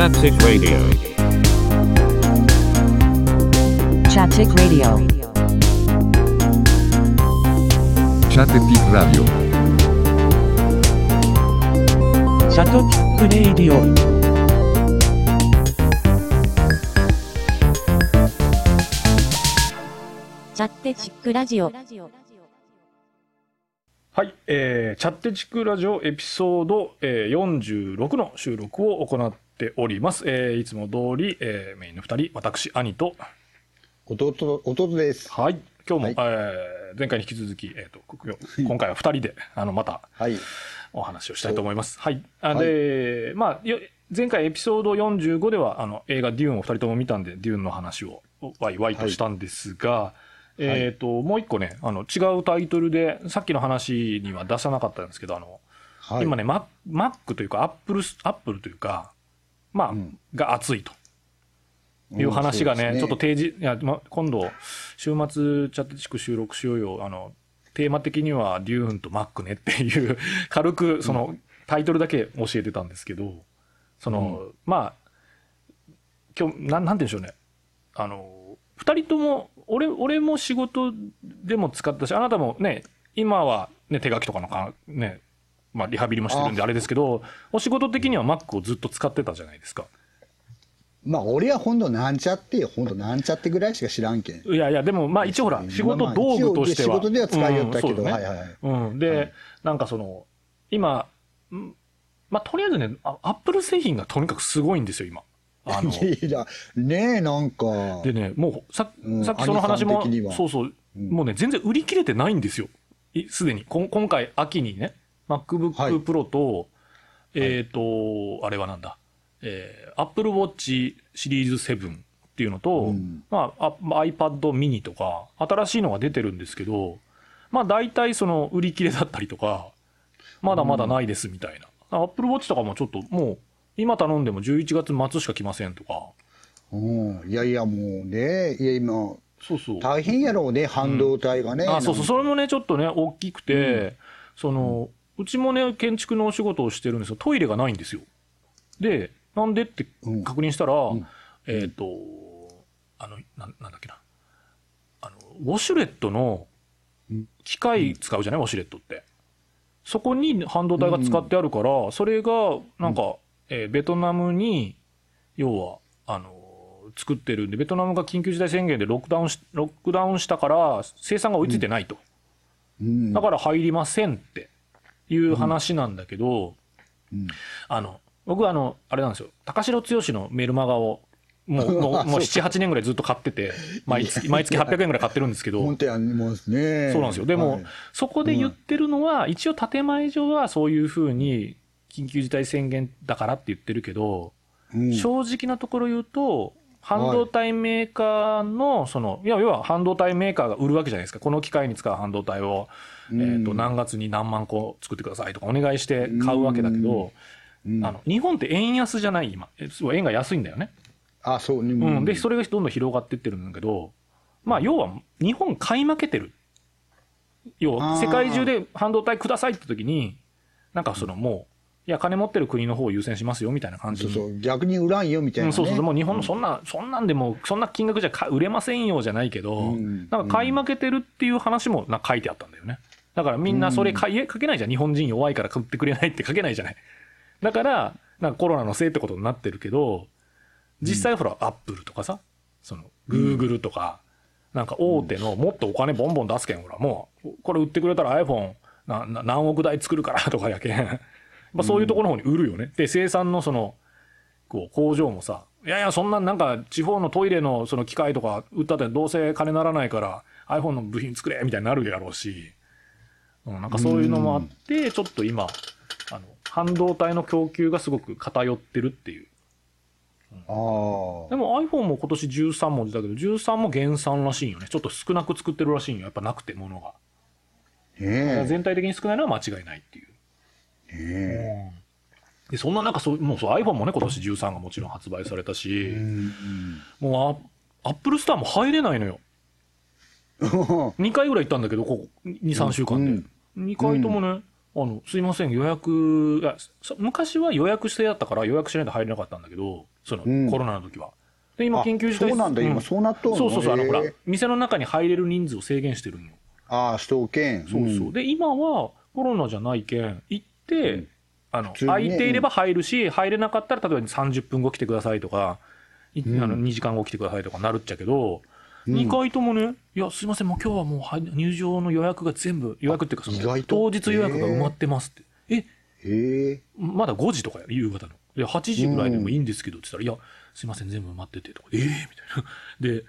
Chattetic Radio. Chattetic Radio. Chattetic Radio. Chattetic Radio チャッテチックラジオ。はい、えー、チャッテチックラジオエピソード、えー、46の収録を行っております。えー、いつも通り、えー、メインの2人、私、兄と、弟、弟です。はい、今日も、はいえー、前回に引き続き、えー、とこ今回は2人で、あの、またはい。お話をしたいと思います。はい。あはいで、まあ、よ前回エピソード45では、あの、映画デューンを2人とも見たんで、デューンの話をワイワイとしたんですが、えっ、と、もう一個ね、あの、違うタイトルで、さっきの話には出さなかったんですけど、あの、はい。今ね、ま、Mac というか、 Apple ス、 Apple というか、まあ、うん。が熱いと。いう話がね、うんちょっと提示、いや、ま、今度、週末、チャット地区収録しようよ、あの、テーマ的には、 Dune と Mac ねっていう、軽く、その、タイトルだけ教えてたんですけど、その、まあ、今日、なん、なんて言うんでしょうね。あの、二人とも、俺、俺も仕事でも使ったし、あなたもね、今はね、手書きとかのか、ね、まあ、リハビリもしてるんであれですけど、お仕事的には Mac をずっと使ってたじゃないですか。まあ、俺はほんとなんちゃって、ほんとなんちゃってぐらいしか知らんけん。いやいや、でも、まあ一応ほら、仕事まあ道具としては。一応仕事では使いよったけどうんねはいはいはいうん。で、はいなんかその、今、んまあとりあえずね、あアップル製品がとにかくすごいんですよ、今。あの、いや、ねえ、なんか。でね、もうさ、うんさっきその話もそうそう、うんもうね、全然売り切れてないんですよ。いすでに。こん今回、秋にね、はい MacBook Pro と、えっ、と、あれはなんだ、えー、Apple Watch シリーズ7っていうのと、うんまあ、あ iPad mini とか、新しいのが出てるんですけど、まあ、大体その、売り切れだったりとか、まだまだないですみたいな。Apple Watch とかもちょっと、もう、今頼んでも11月末しか来ませんとか、うん。いやいや、もうね、いや、今、そうそう。大変やろうね、半導体がね。あそうそう、それれもね、ちょっとね、大きくて、その、うちもね、建築のお仕事をしてるんですよ。トイレがないんですよ。で、なんでってうん確認したら、んえっ、と、あの、なんなんだっけな。あの、ウォシュレットのうん機械使うじゃない、ウォシュレットって。そこに半導体が使ってあるから、それが、なんか、えーベトナムに、要は、あの、作ってるんで、ベトナムが緊急事態宣言でロックダウンし、ロックダウンしたから、生産が追いついてないと。うん。だから入りませんっていう話なんだけど、うん。あの、僕はあの、あれなんですよ、高城剛のメルマガを、もう、もう、もう7、8年ぐらいずっと買ってて、毎月、毎月800円ぐらい買ってるんですけど。そうなんですよ。でも、はい。そこで言ってるのは、一応建前上はそういうふうに、緊急事態宣言だからって言ってるけど、うん。正直なところ言うと、半導体メーカーの、その、いや、要は半導体メーカーが売るわけじゃないですか。この機械に使う半導体を、えっ、と、うん何月に何万個作ってくださいとかお願いして買うわけだけど、うんあの、日本って円安じゃない今。円が安いんだよね。あ、そうね。うん。で、それがどんどん広がっていってるんだけど、まあ、要は、日本買い負けてる。要は、世界中で半導体くださいって時に、なんかそのもう、いや、金持ってる国の方を優先しますよみたいな感じに。そうそう。逆に売らんよ、みたいなね。うん、そうそうもう日本のそんな、そんなんでもう、そんな金額じゃか売れませんよじゃないけど、うんなんか買い負けてるっていう話もな書いてあったんだよね。だからみんなそれ買い書けないじゃん。日本人弱いから買ってくれないって書けないじゃない。だから、なんかコロナのせいってことになってるけど、実際ほら、アップルとかさ、その、グーグルとか、なんか大手のもっとお金ボンボン出すけん、ほら、もう、これ売ってくれたら iPhone なな何億台作るからとかやけん。まあそういうところの方に売るよね。で、生産のその、こう工場もさ、いやいや、そんなんなんか地方のトイレのその機械とか売ったってどうせ金ならないから iPhone の部品作れみたいになるやろうし、うん、なんかそういうのもあって、ちょっと今、あの、半導体の供給がすごく偏ってるっていう。ああ。でも iPhone も今年13文字だけど、13も減産らしいよね。ちょっと少なく作ってるらしいんよ。やっぱなくて、ものが。全体的に少ないのは間違いないっていう。ねで、そんな中、そう、もうそう iPhone もね、今年13がもちろん発売されたし、え。うんもうア、アップルスターも入れないのよ。うん。2回ぐらい行ったんだけど、ここ2、3週間で。2回ともね、あの、すいません、予約、昔は予約制だったから予約しないと入れなかったんだけど、そのうんコロナの時は。で、今あ緊急事態そうなんだ今そうなっとんの？そうそうそう、あの、ほら、店の中に入れる人数を制限してるんよ。ああ、首都圏。そうそう。んで、今はコロナじゃないけん、行って、うんあの、空いていれば入るし、入れなかったら、例えば30分後来てくださいとか、いうんあの2時間後来てくださいとかなるっちゃけど、うん2回ともね、いや、すいません、もう今日はもう入入場の予約が全部、予約っていうかその、当日予約が埋まってますって。え。まだ5時とかや夕方の。で、8時ぐらいでもいいんですけどって言ったら、いや、すいません、全部埋まっててとか、ええみたいな。で、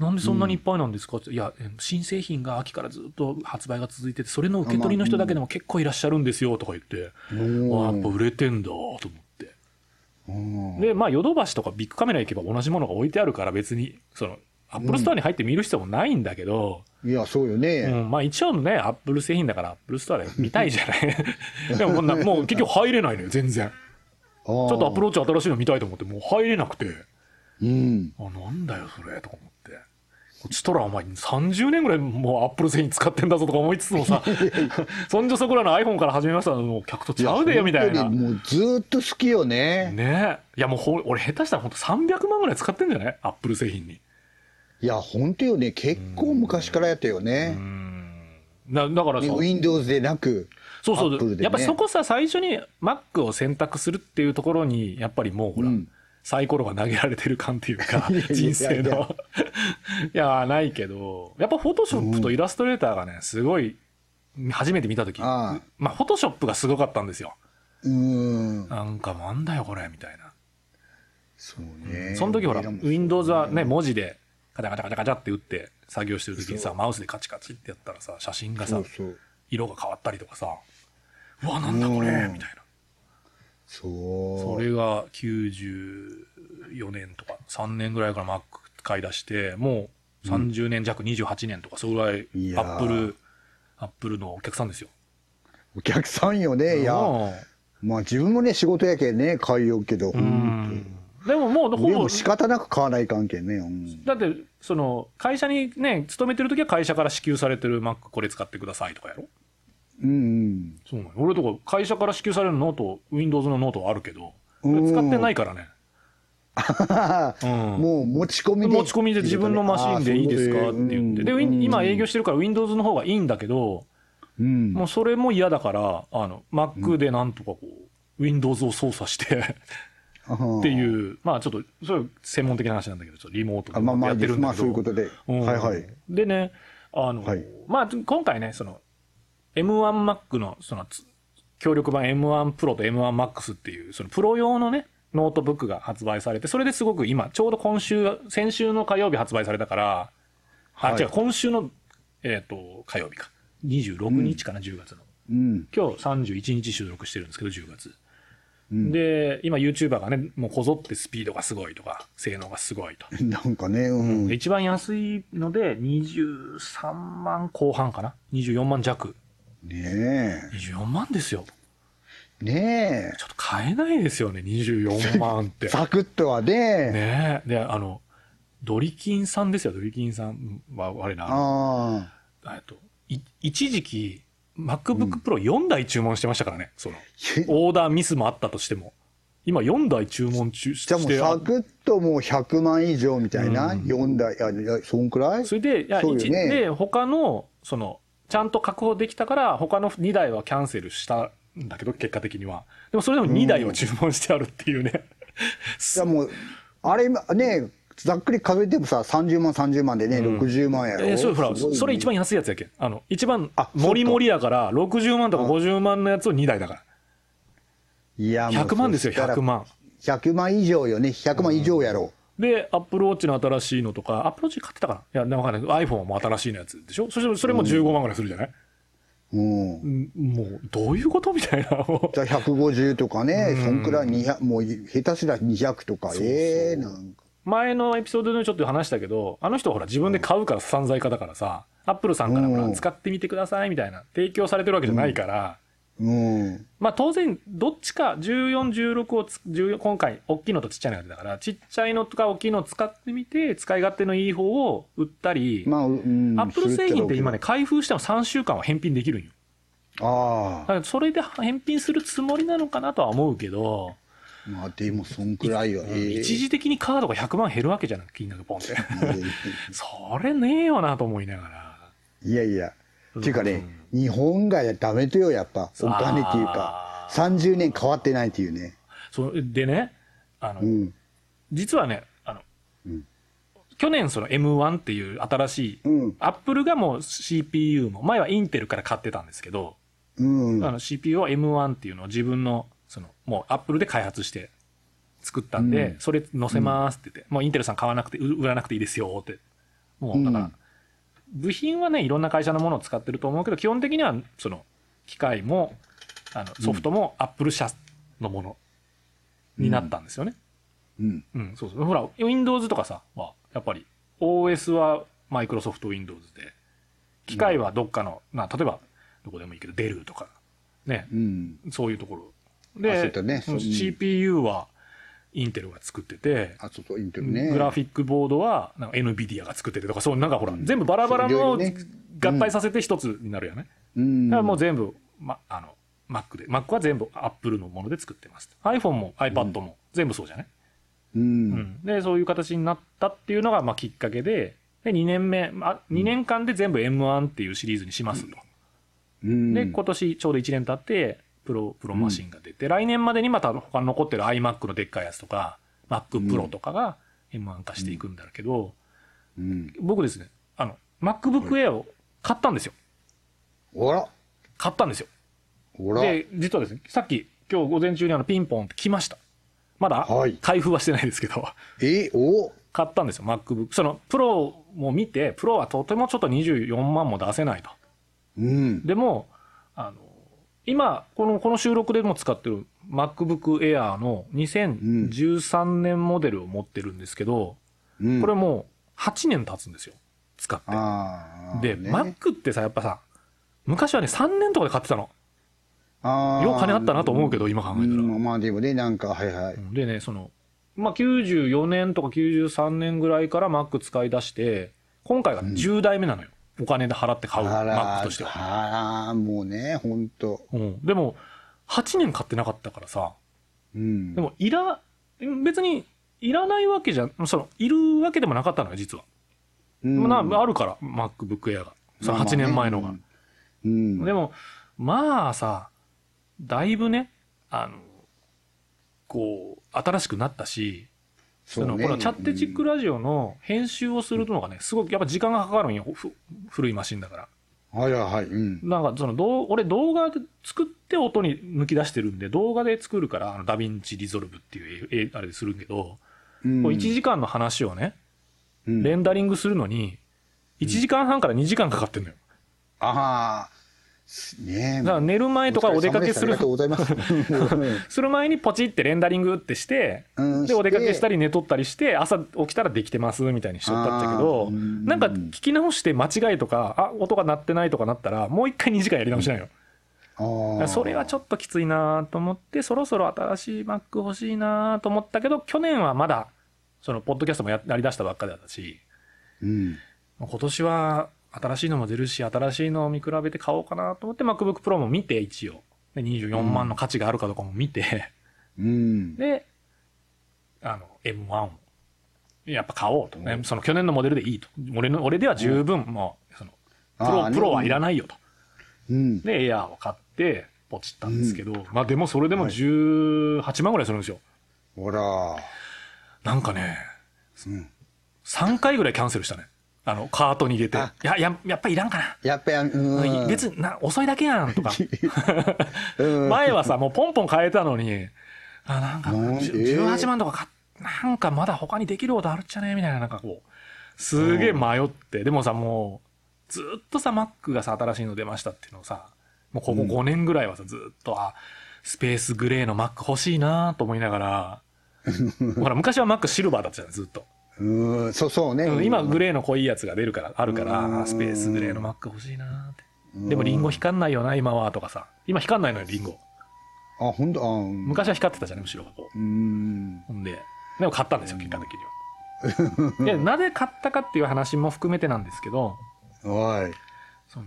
なんでそんなにいっぱいなんですか？って、いや、え新製品が秋からずっと発売が続いてて、それの受け取りの人だけでも結構いらっしゃるんですよとか言って、うんあやっぱ売れてんだと思って。うんで、まあ、ヨドバシとかビックカメラ行けば同じものが置いてあるから別に、その、 Apple Store に入って見る必要もないんだけど、いや、そうようね。ん、まあ一応ね、 Apple 製品だから Apple Store で見たいじゃない。でもこんな、もう結局入れないのよ、全然。ちょっと Apple Watch 新しいの見たいと思って、もう入れなくて、うん。あ、なんだよ、それ、とか思って。こっちとら、お前30年ぐらいもう Apple 製品使ってんだぞとか思いつつもさ、そんじょそこらの iPhone から始めましたもう客とちゃうでよ、みたいな。もうずーっと好きよね。ねえ。いや、もうほ、俺下手したら本当300万ぐらい使ってんじゃない？アップル製品に。いや、本当よね。結構昔からやったようね。ん。だだからさ、ね Windows でなく。そうそう、ねやっぱりそこさ、最初に Mac を選択するっていうところに、やっぱりもうほら、うんサイコロが投げられてる感って いうか人生の。いや、ないけど、やっぱフォトショップとイラストレーターがね、すごい、初めて見たとき、ああまあ、フォトショップがすごかったんですよ。うん。なんか、なんだよ、これ、みたいな。そうね。その時ほら、俺らも Windows はね、文字で、カチャカチャカチャカチャって打って作業してる時にさ、マウスでカチカチってやったらさ、写真がさそう、そう。色が変わったりとかさ、うわ、なんだこれ、うんみたいな。そう。それが94年とか3年ぐらいから Mac 買い出してもう30年弱28年とかそれぐらい Apple、Apple のお客さんですよ。お客さんよね。いや、まあ自分もね、仕事やけんね、買いようけど。うんでももうほぼ仕方なく買わない関係ね。うん。だってその会社にね勤めてる時は会社から支給されてる Mac これ使ってくださいとかやろ？うんうん。そうなの？俺とか会社から支給されるノート Windows のノートはあるけどうん。使ってないからね、うん。もう持ち込みで。持ち込みで自分のマシンでいいですかって言って。で、ウィン今営業してるから Windows の方がいいんだけど、うん。もうそれも嫌だから、あの、Mac でなんとかこう、Windows を操作してっっていう、まあちょっと、それは専門的な話なんだけど、ちょっとリモートであまあまあやってるんまあだけど。そういうことで。うんはいはい。でね、あの、はいまあ今回ね、その、M1Mac の、その、つ強力版 M1 Pro と M1 Max っていう、そのプロ用のね、ノートブックが発売されて、それですごく今、ちょうど今週、先週の火曜日発売されたから、あ、はい違う、今週の、えっ、と、火曜日か。26日かな、10月の。うん。今日31日収録してるんですけど、10月。うんで、今 YouTuber がね、もうこぞってスピードがすごいとか、性能がすごいと。なんかね、うん。で一番安いので23万後半かな？24万弱ね24万ですよえ。ねちょっと買えないですよね24万っえ。てサクッとはね。ねえであのドリキンさんですよドリキンさんは我らああえっとい一時期 MacBookPro4 台注文してましたからね、そのオーダーミスもあったとしても。今4台注文中しじゃあもうてサクッともう100万以上みたいな、うん。4台、いやいや、そんくらい？それで、いや、ね。で、他の、その、ちゃんと確保できたから、他の2台はキャンセルしたんだけど、結果的には。でもそれでも2台を注文してあるっていうね。いやもう、あれ今ね、ざっくり数えてもさ、30万、30万でね、60万やろ。えそれほら、ねそれ一番安いやつやけん。あの、一番あ、もりもりやから、60万とか50万のやつを2台だかいや、ら。もう100万ですよ、そしたら100。万。100万以上よね、100万以上やろ。で、アップルウォッチの新しいのとか、アップルウォッチ買ってたかな？いや、わかんない。iPhone はもう新しいのやつでしょ？そしてそれも15万ぐらいするじゃない、うん。うんもう、どういうことみたいな。も うじゃあ150とかね、そんくらい200、もう下手すら200とか、ええなんか。前のエピソードでちょっと話したけど、あの人ほら自分で買うから散財家だからさ、アップルさんからほらうん使ってみてくださいみたいな、提供されてるわけじゃないから、うん。まあ当然、どっちか14、16をつ、14今回、大きいのとちっちゃいのが出たから、ちっちゃいのとか大きいのを使ってみて、使い勝手のいい方を売ったり、まあ、うん。アップル製品って今ね、開封しても3週間は返品できるんよ。ああ。それで返品するつもりなのかなとは思うけど、まあでもそんくらいよ。ええ一時的にカードが100万減るわけじゃない金額ポンって。それねえよなと思いながら。いやいや。っていうかね、日本がダメとよ、やっぱ。お金っていうか。30年変わってないっていうね。そうでね、あの、うん。実はね、あの、うん去年その M1 っていう新しい、うんアップルがもう CPU も、前はインテルから買ってたんですけど、うん。あの CPU は M1 っていうのを自分の、その、もうアップルで開発して作ったんで、うんそれ載せますって言って、もうインテルさん買わなくて、う売らなくていいですよって。もうだから、うん部品はね、いろんな会社のものを使ってると思うけど、基本的には、その、機械も、あの、ソフトもアップル社のものになったんですよね。うん。うん、そうそう。ほら、Windows とかさ、は、やっぱり、OS はマイクロソフト Windows で、機械はどっかの、な例えば、どこでもいいけど、デルとか、ね、うん。そういうところ。で、だねその CPU はインテルが作ってて、あ、そうそう、インテルね。グラフィックボードはなんか NVIDIA が作っててとか、そう、なんかほら、全部バラバラの合体させて一つになるよね。うん。だからもう全部、ま、あの、Mac で、Mac は全部 Apple のもので作ってます。iPhone も iPad も全部そうじゃない、う。うんん、でそういう形になったっていうのがまあきっかけでで2年目あ2年間で全部 M1 っていうシリーズにしますと、うん。で今年ちょうど1年経ってプロプロマシンが出て、来年までにまた他の残ってる iMac のでっかいやつとか MacPro とかが M1 化していくんだけど、うん。僕ですねあの MacBook Air を買ったんですよおら。買ったんですよおら。で実はですねさっき今日午前中にあのピンポンって来ましたまだはい開封はしてないですけど、え、お買ったんですよ、MacBook。その、プロも見て、プロはとてもちょっと24万も出せないと。うん。でも、あの、今、この、この収録でも使ってる MacBook Air の2013年モデルを持ってるんですけど、うんこれもう8年経つんですよ。使って。ああ。で、ね Mac ってさ、やっぱさ、昔はね、3年とかで買ってたの。あーよう金あったなと思うけど、今考えたら。うんまあでもね、なんか、はいはい。でね、その、まあ、94年とか93年ぐらいから Mac 使い出して、今回が10代目なのよ。お金で払って買うあ Mac らとしては。あら、もうね、ほんと。うん。でも、8年買ってなかったからさ、うん。でも、いら、別に、いらないわけじゃ、その、いるわけでもなかったのよ、実は。うん、なあるから、MacBook Air が。その8年前のが。うん。でも、まあさ、だいぶね、あの、こう、新しくなったし、その、ね、このチャッテチックラジオの編集をするのがね、すごくやっぱ時間がかかるんよ、ふ古いマシンだから。はいはいはい。うん。なんかそのどう、俺動画で作って音に抜き出してるんで、動画で作るから、あの DaVinci Resolve っていうええあれでするけど、うんこう1時間の話をね、うんレンダリングするのに、1時間半から2時間かかってんのよ。ああ。ねえ。だから寝る前とかお出かけするすありがとうございます。する前にポチってレンダリングってして、うんで、お出かけしたり寝とったりして、朝起きたらできてますみたいにしとったんだけあど、なんか聞き直して間違いとか、あ、音が鳴ってないとかなったら、もう一回2時間やり直しないよ。それはちょっときついなと思って、そろそろ新しい Mac 欲しいなと思ったけど、去年はまだ、その、ポッドキャストもややり出したばっかりだったし、うん。今年は新しいのも出るし、新しいのを見比べて買おうかなと思って、MacBook Pro も見て、一応。で24万の価値があるかどうかも見て、うん。で、あの、M1 を、やっぱ買おうとね。その去年のモデルでいいと。俺の、俺では十分、もう、その、プロ、プロはいらないよと。うん。で、エアーを買って、ポチったんですけど、まあでもそれでも18万ぐらいするんですよ。ほら。なんかね、うん。3回ぐらいキャンセルしたね。あの、カートに入れて。や、や、やっぱいらんかな。やっぱり、うん。別にな、遅いだけやんとか。うん前はさ、もうポンポン変えたのに、あ、なんか、うんじゅえー18万とかか、なんかまだ他にできることあるっちゃね？みたいな、なんかこう、すげえ迷って、でもさ、もう、ずっとさ、Mac がさ、新しいの出ましたっていうのをさ、もうここ5年ぐらいはさ、ずっと、あ、スペースグレーの Mac 欲しいなと思いながら、ほら、昔は Mac シルバーだったじゃん、ずっと。うん。そうそうね。今、グレーの濃いやつが出るから、あるから、スペースグレーの Mac 欲しいなって。でもリンゴ光んないよな、今は、とかさ。今光んないのよ、リンゴ。あ、ほんと、あうん。昔は光ってたじゃん、むしろこう。うん。ほんで、でも買ったんですよ、結果的には。で、なぜ買ったかっていう話も含めてなんですけど、おい。その、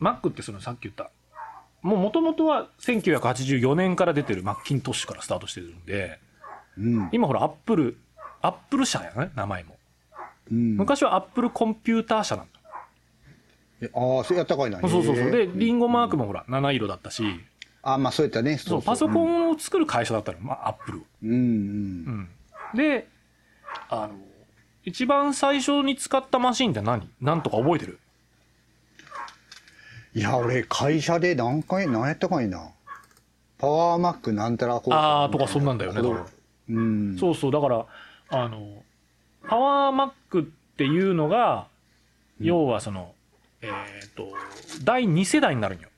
Mac ってそのさっき言った、もう元々は1984年から出てる Macintosh からスタートしてるんで、うん。今ほら Apple、Apple 社やね、名前も。うん。昔は Apple Computer 社なんだ。えああ、そうやったかいな。そうそうそう。で、リンゴマークもほら、七色だったし、あまあそうやったね。そう、パソコンを作る会社だったの、まあ、 Apple。うん。うんうん。で、あの、一番最初に使ったマシンって何？なんとか覚えてる？いや、俺、会社で何回、何やったかいな。パワーマックなんたらこうあーとかそんなんだよねこ多分うん。そうそう、だから、あの、パワーマックっていうのが、要はその、えっ、と、第2世代になるんよ。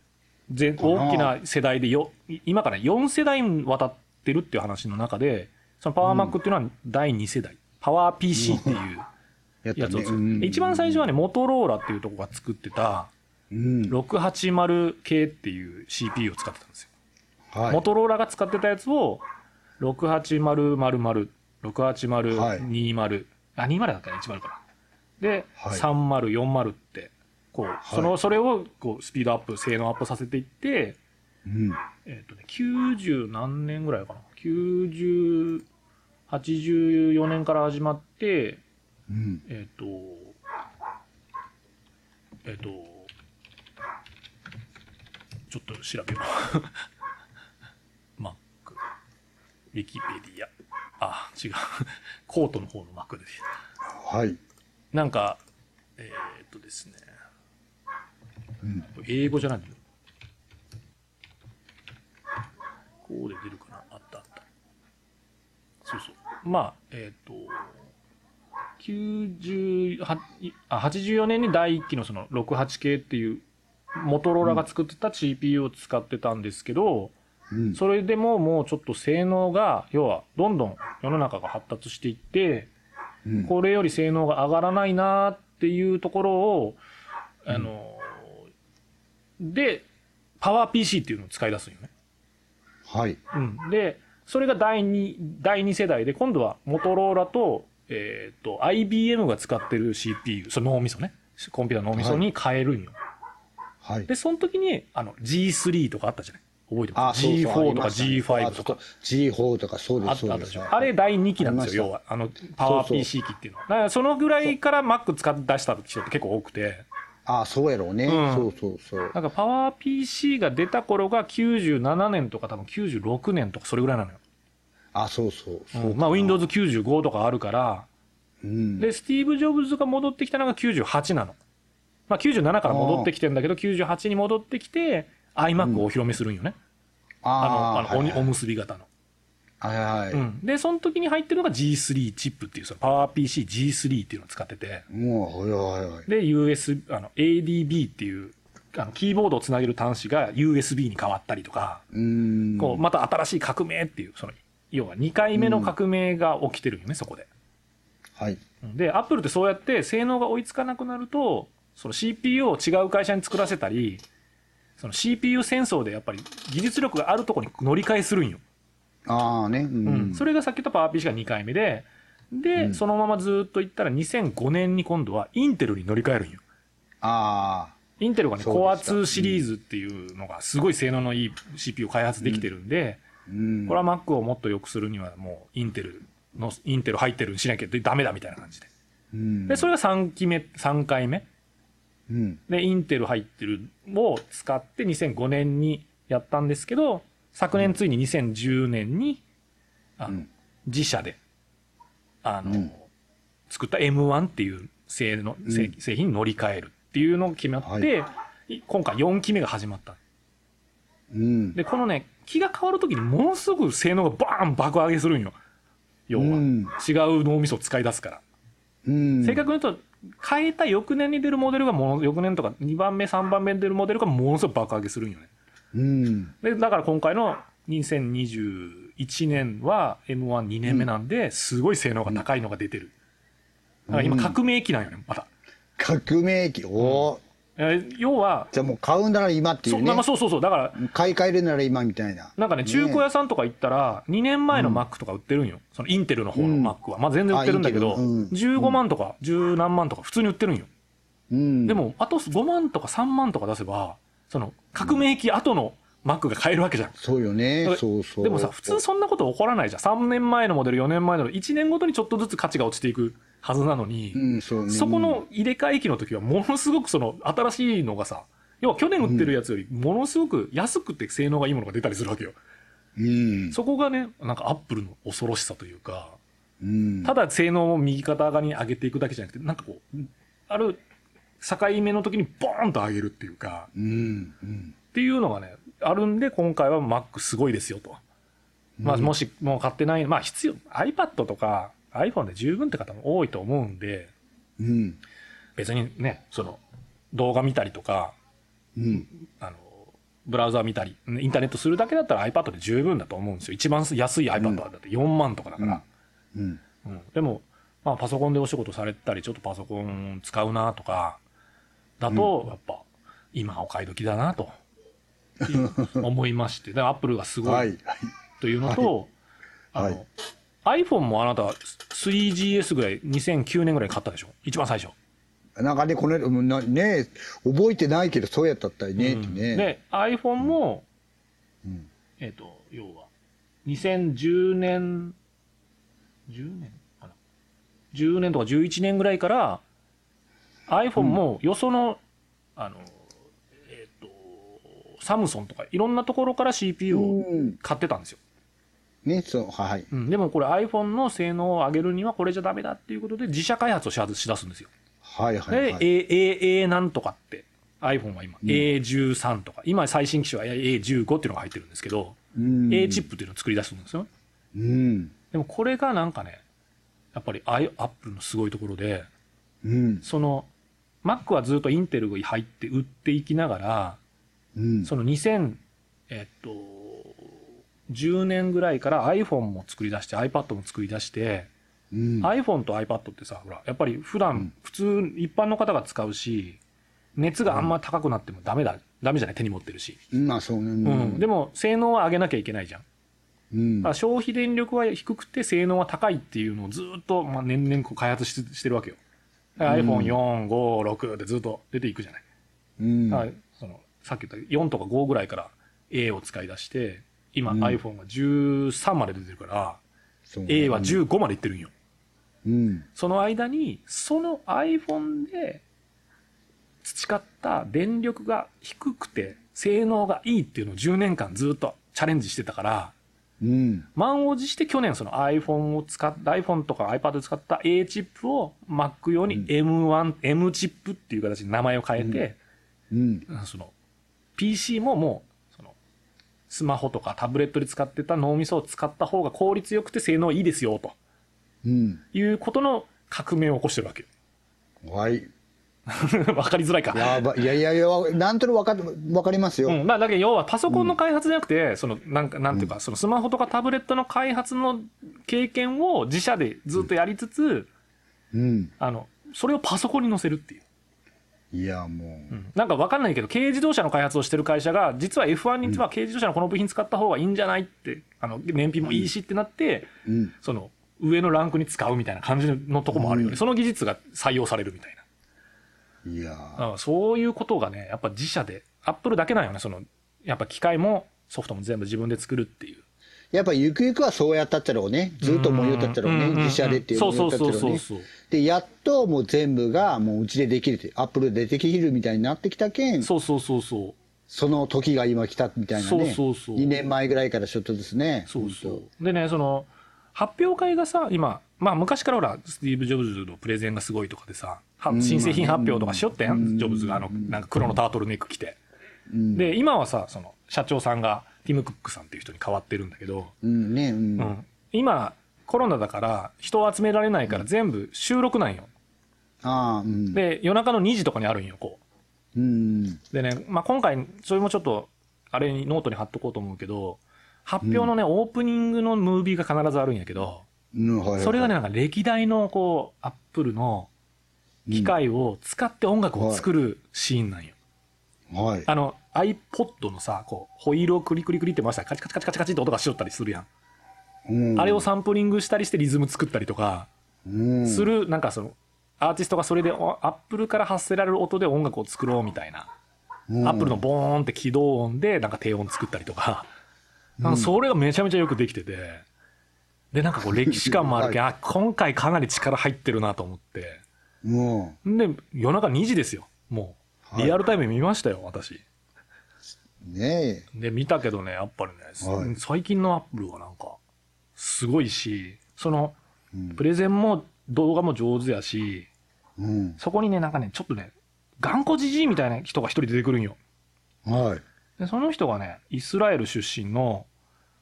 ぜかな大きな世代でよ、今から4世代にわたってるっていう話の中で、そのパワーマックっていうのは第2世代。パワー PC っていうやつを作る、うん一番最初はね、モトローラっていうとこが作ってた、うん。680系っていう CPU を使ってたんですよ。はい。モトローラが使ってたやつを68000、68020、あ、20だったら10かな。で、はい30、40って、こう、その、それを、こう、スピードアップ、性能アップさせていって、うん。えっ、とね、90何年ぐらいかな。90、84年から始まって、うん。えっ、と、えっ、と、ちょっと調べよう。Mac、ウィキペディア。あ、違う。コートの方の Mac で。はい。なんか、えっ、とですね。うん。英語じゃないんだよ。こうで出るかな？あったあった。そうそう。まあ、えっ、と、90はあ84年に第1期のその68系っていう、モトローラが作ってた CPU を使ってたんですけど、うん。それでももうちょっと性能が、要はどんどん世の中が発達していって、うんこれより性能が上がらないなっていうところを、あの、で、パワー PC っていうのを使い出すんよね。はい。うん。で、それが第2、第2世代で、今度はモトローラと、えっ、と、IBM が使ってる CPU、その脳みそね。コンピューターの脳みそに変えるんよ。はい。で、その時に、あの、G3 とかあったじゃない覚えてあますそうそう ?G4 とかありましたね G5 とか。あ G4 とかそうです、あったでしょ。あれ第2期なんですよ、要は。あの、パワー PC 機っていうのは。だからそのぐらいから Mac 使って出した人って結構多くて。ああ、そうやろうね。うんそうそうそう。なんかパワー PC が出た頃が97年とか多分96年とかそれぐらいなのよ。あそうそう。そうまあ Windows 95とかあるから。うん。で、スティーブ・ジョブズが戻ってきたのが98なの。まあ97から戻ってきてんだけど、98に戻ってきて iMac をお披露目するんよね。あの、あの、おむすび型の。はいはい。うん。で、その時に入ってるのが G3 チップっていう、そのパワー PC G3 っていうのを使ってて。もう、はいはいはい。で、US、あの、ADB っていう、あの、キーボードをつなげる端子が USB に変わったりとか、うーん。こう、また新しい革命っていう、その、要は2回目の革命が起きてるよね、そこで。はい。で、アップルってそうやって性能が追いつかなくなると、その CPU を違う会社に作らせたり、その CPU 戦争でやっぱり技術力があるところに乗り換えするんよ。ああね。ううんん。それがさっき言ったパワー PC が2回目で、で、うんそのままずっといったら2005年に今度はインテルに乗り換えるんよ。あインテルがね、コアした2シリーズっていうのがすごい性能のいい CPU を開発できてるんで、あ。うん。これは Mac をもっと良くするにはもうインテルの、インテル入ってるにしなきゃダメだみたいな感じで。うん。で、それが3期目、3回目。うん。で、インテル入ってるを使って2005年にやったんですけど、昨年ついに2010年に、あのうん自社で、あの、うん作った M1 っていう製の、製品に乗り換えるっていうのを決まって、今回4期目が始まった。うん。で、このね、気が変わるときにものすごく性能がバーン爆上げするんよ。要は。うん違う脳みそを使い出すから。うん。正確に言うと、変えた翌年に出るモデルがもの、翌年とか2番目、3番目に出るモデルがものすごく爆上げするんよね。うん。で、だから今回の2021年は M12 年目なんで、すごい性能が高いのが出てる。だから今革命期なんよね、まだ。革命期。おーえー要は、じゃあもう買うなら今っていそううねまあ。そうそうそう、だから、買い替えるなら今みたいな。なんかね、中古屋さんとか行ったら、2年前の Mac とか売ってるんよ。そのインテルの方の Mac は。まあ全然売ってるんだけど、うん15万とか10何万とか普通に売ってるんよ。うん。で、も、あと5万とか3万とか出せば、その革命期後の Mac が買えるわけじゃん。そうよねでそうそうでもさ、普通そんなこと起こらないじゃん。3年前のモデル、4年前のモデル、1年ごとにちょっとずつ価値が落ちていくはずなのに、うんそうねそこの入れ替え期の時はものすごくその新しいのがさ、要は去年売ってるやつよりものすごく安くて性能がいいものが出たりするわけよ。うんそこがね、なんかアップルの恐ろしさというか、うんただ性能を右肩上がりに上げていくだけじゃなくて、なんかこう、ある境目の時にボーンと上げるっていうか、うんうんっていうのがね、あるんで、今回は Mac すごいですよと。まあ、もしもう買ってない、まあ必要、iPad とか iPhone で十分って方も多いと思うんで、うん。別にね、その、動画見たりとか、うん。あの、ブラウザ見たり、インターネットするだけだったら iPad で十分だと思うんですよ。一番安い iPad はだって4万とかだから。うん。うん。でも、まあ、パソコンでお仕事されてたり、ちょっとパソコン使うなとか、だと、やっぱ、今お買い時だなと、思いまして。だから、アップルがすごはい。いというのと、はい。あの、iPhone もあなた 3GS ぐらい、2009年ぐらいに買ったでしょ？一番最初。なんかねこの間なね覚えてないけどそうやったったりねってね。で、iPhone も、うん。えっ、と、要は、2010年、10年かな ?10 年とか11年ぐらいから、iPhone もよその、あの、えっ、と、サムソンとかいろんなところから CPU をうん。買ってたんですよ。ねそうはいうん、でもこれ iPhone の性能を上げるにはこれじゃダメだっていうことで自社開発をしはしだすんですよ。はいはいで、はい。A、A、A なんとかって、iPhone は今、A13 とか、今最新機種は A15 っていうのが入ってるんですけど、うん。A チップっていうのを作り出すんですよ。うん。でもこれがなんかね、やっぱりアップルのすごいところで、うん。その、Mac はずっとインテルが入って売っていきながら、うんその2000、えっと、10年ぐらいから iPhone も作り出して iPad も作り出して、うん iPhone と iPad ってさ、ほら、やっぱり普段、普通、一般の方が使うし、熱があんま高くなってもダメだ、ダメじゃない、手に持ってるし。まあそうねうん。でも、性能は上げなきゃいけないじゃん。うん消費電力は低くて性能は高いっていうのをずっと、まあ、年々こう開発ししてるわけよ。だから iPhone4、5、6ってずっと出ていくじゃない。うんさっき言った4とか5ぐらいから A を使い出して、今うん。iPhone が13まで出てるから、A は15までいってるんよ。うん。その間に、その iPhone で培った電力が低くて性能がいいっていうのを10年間ずっとチャレンジしてたから、うん。満を持して去年その iPhone を使った iPhone とか iPad で使った A チップを Mac 用に M1、M チップっていう形で名前を変えて、うん。その PC ももうそのスマホとかタブレットで使ってた脳みそを使った方が効率よくて性能いいですよと。うん。いうことの革命を起こしてるわけ。よ。はい。わかりづらいか。やばいやいやいやなんとなくわかわかりますよ。うん、まあだけど要はパソコンの開発じゃなくて、そのなんかなんていうか、そのスマホとかタブレットの開発の経験を自社でずっとやりつつ、うん。あのそれをパソコンに載せるっていう、いやもう。ん。なんかわかんないけど軽自動車の開発をしてる会社が実は F1 には軽自動車のこの部品使った方がいいんじゃないってあの燃費もいいしってなって、ううん。その上のランクに使うみたいな感じのとこもあるよね、その技術が採用されるみたいな。いやうんそういうことがね、やっぱ自社で、アップルだけなんよね、その、やっぱ機械もソフトも全部自分で作るっていう。やっぱゆくゆくはそうやったっちゃろうね。ずっと思いよったろうね。自社でっていうそうそう思いよったろう。ね。でやっともう全部がもううちでできるってアップルでできるみたいになってきたけんそうそうそうそう。その時が今来たみたいなね。そうそうそう。2年前ぐらいからちょっとですね。そうそう。でね、その、発表会がさ、今、まあ昔からほら、スティーブ・ジョブズのプレゼンがすごいとかでさ、は新製品発表とかしよったやん、ジョブズがあの、なんか黒のタートルネック着て。うん。で、今はさ、その、社長さんがティム・クックさんっていう人に変わってるんだけど、うんねうん。うん。今、コロナだから人を集められないから全部収録なんよ。ああうん。で、夜中の2時とかにあるんよ、こう。うんでね、まあ、今回、それもちょっと、あれにノートに貼っとこうと思うけど、発表のね、オープニングのムービーが必ずあるんやけど、うんはいはい。それがね、なんか歴代の、こう、 Apple の機械を使って音楽を作るシーンなんよ。はい。あの、iPod のさ、こう、ホイールをクリクリクリって回したらカチカチカチカチカチって音がしよったりするやん。うんあれをサンプリングしたりしてリズム作ったりとか、うんする、なんかその、アーティストがそれで、おアップルから発せられる音で音楽を作ろうみたいな。うんアップルのボーンって起動音でなんか低音作ったりとか、なんかそれがめちゃめちゃよくできてて、で、なんかこう歴史感もあるけど、あ、今回かなり力入ってるなと思って、うん。で、夜中2時ですよ。もう、はいリアルタイムで見ましたよ、私。ねで、見たけどね、やっぱりね、はい最近のアップルはなんか、すごいし、その、え。うんプレゼンも動画も上手やし、うん。そこにね、なんかね、ちょっとね、頑固じじいみたいな人が一人出てくるんよ。はい。で、その人がね、イスラエル出身の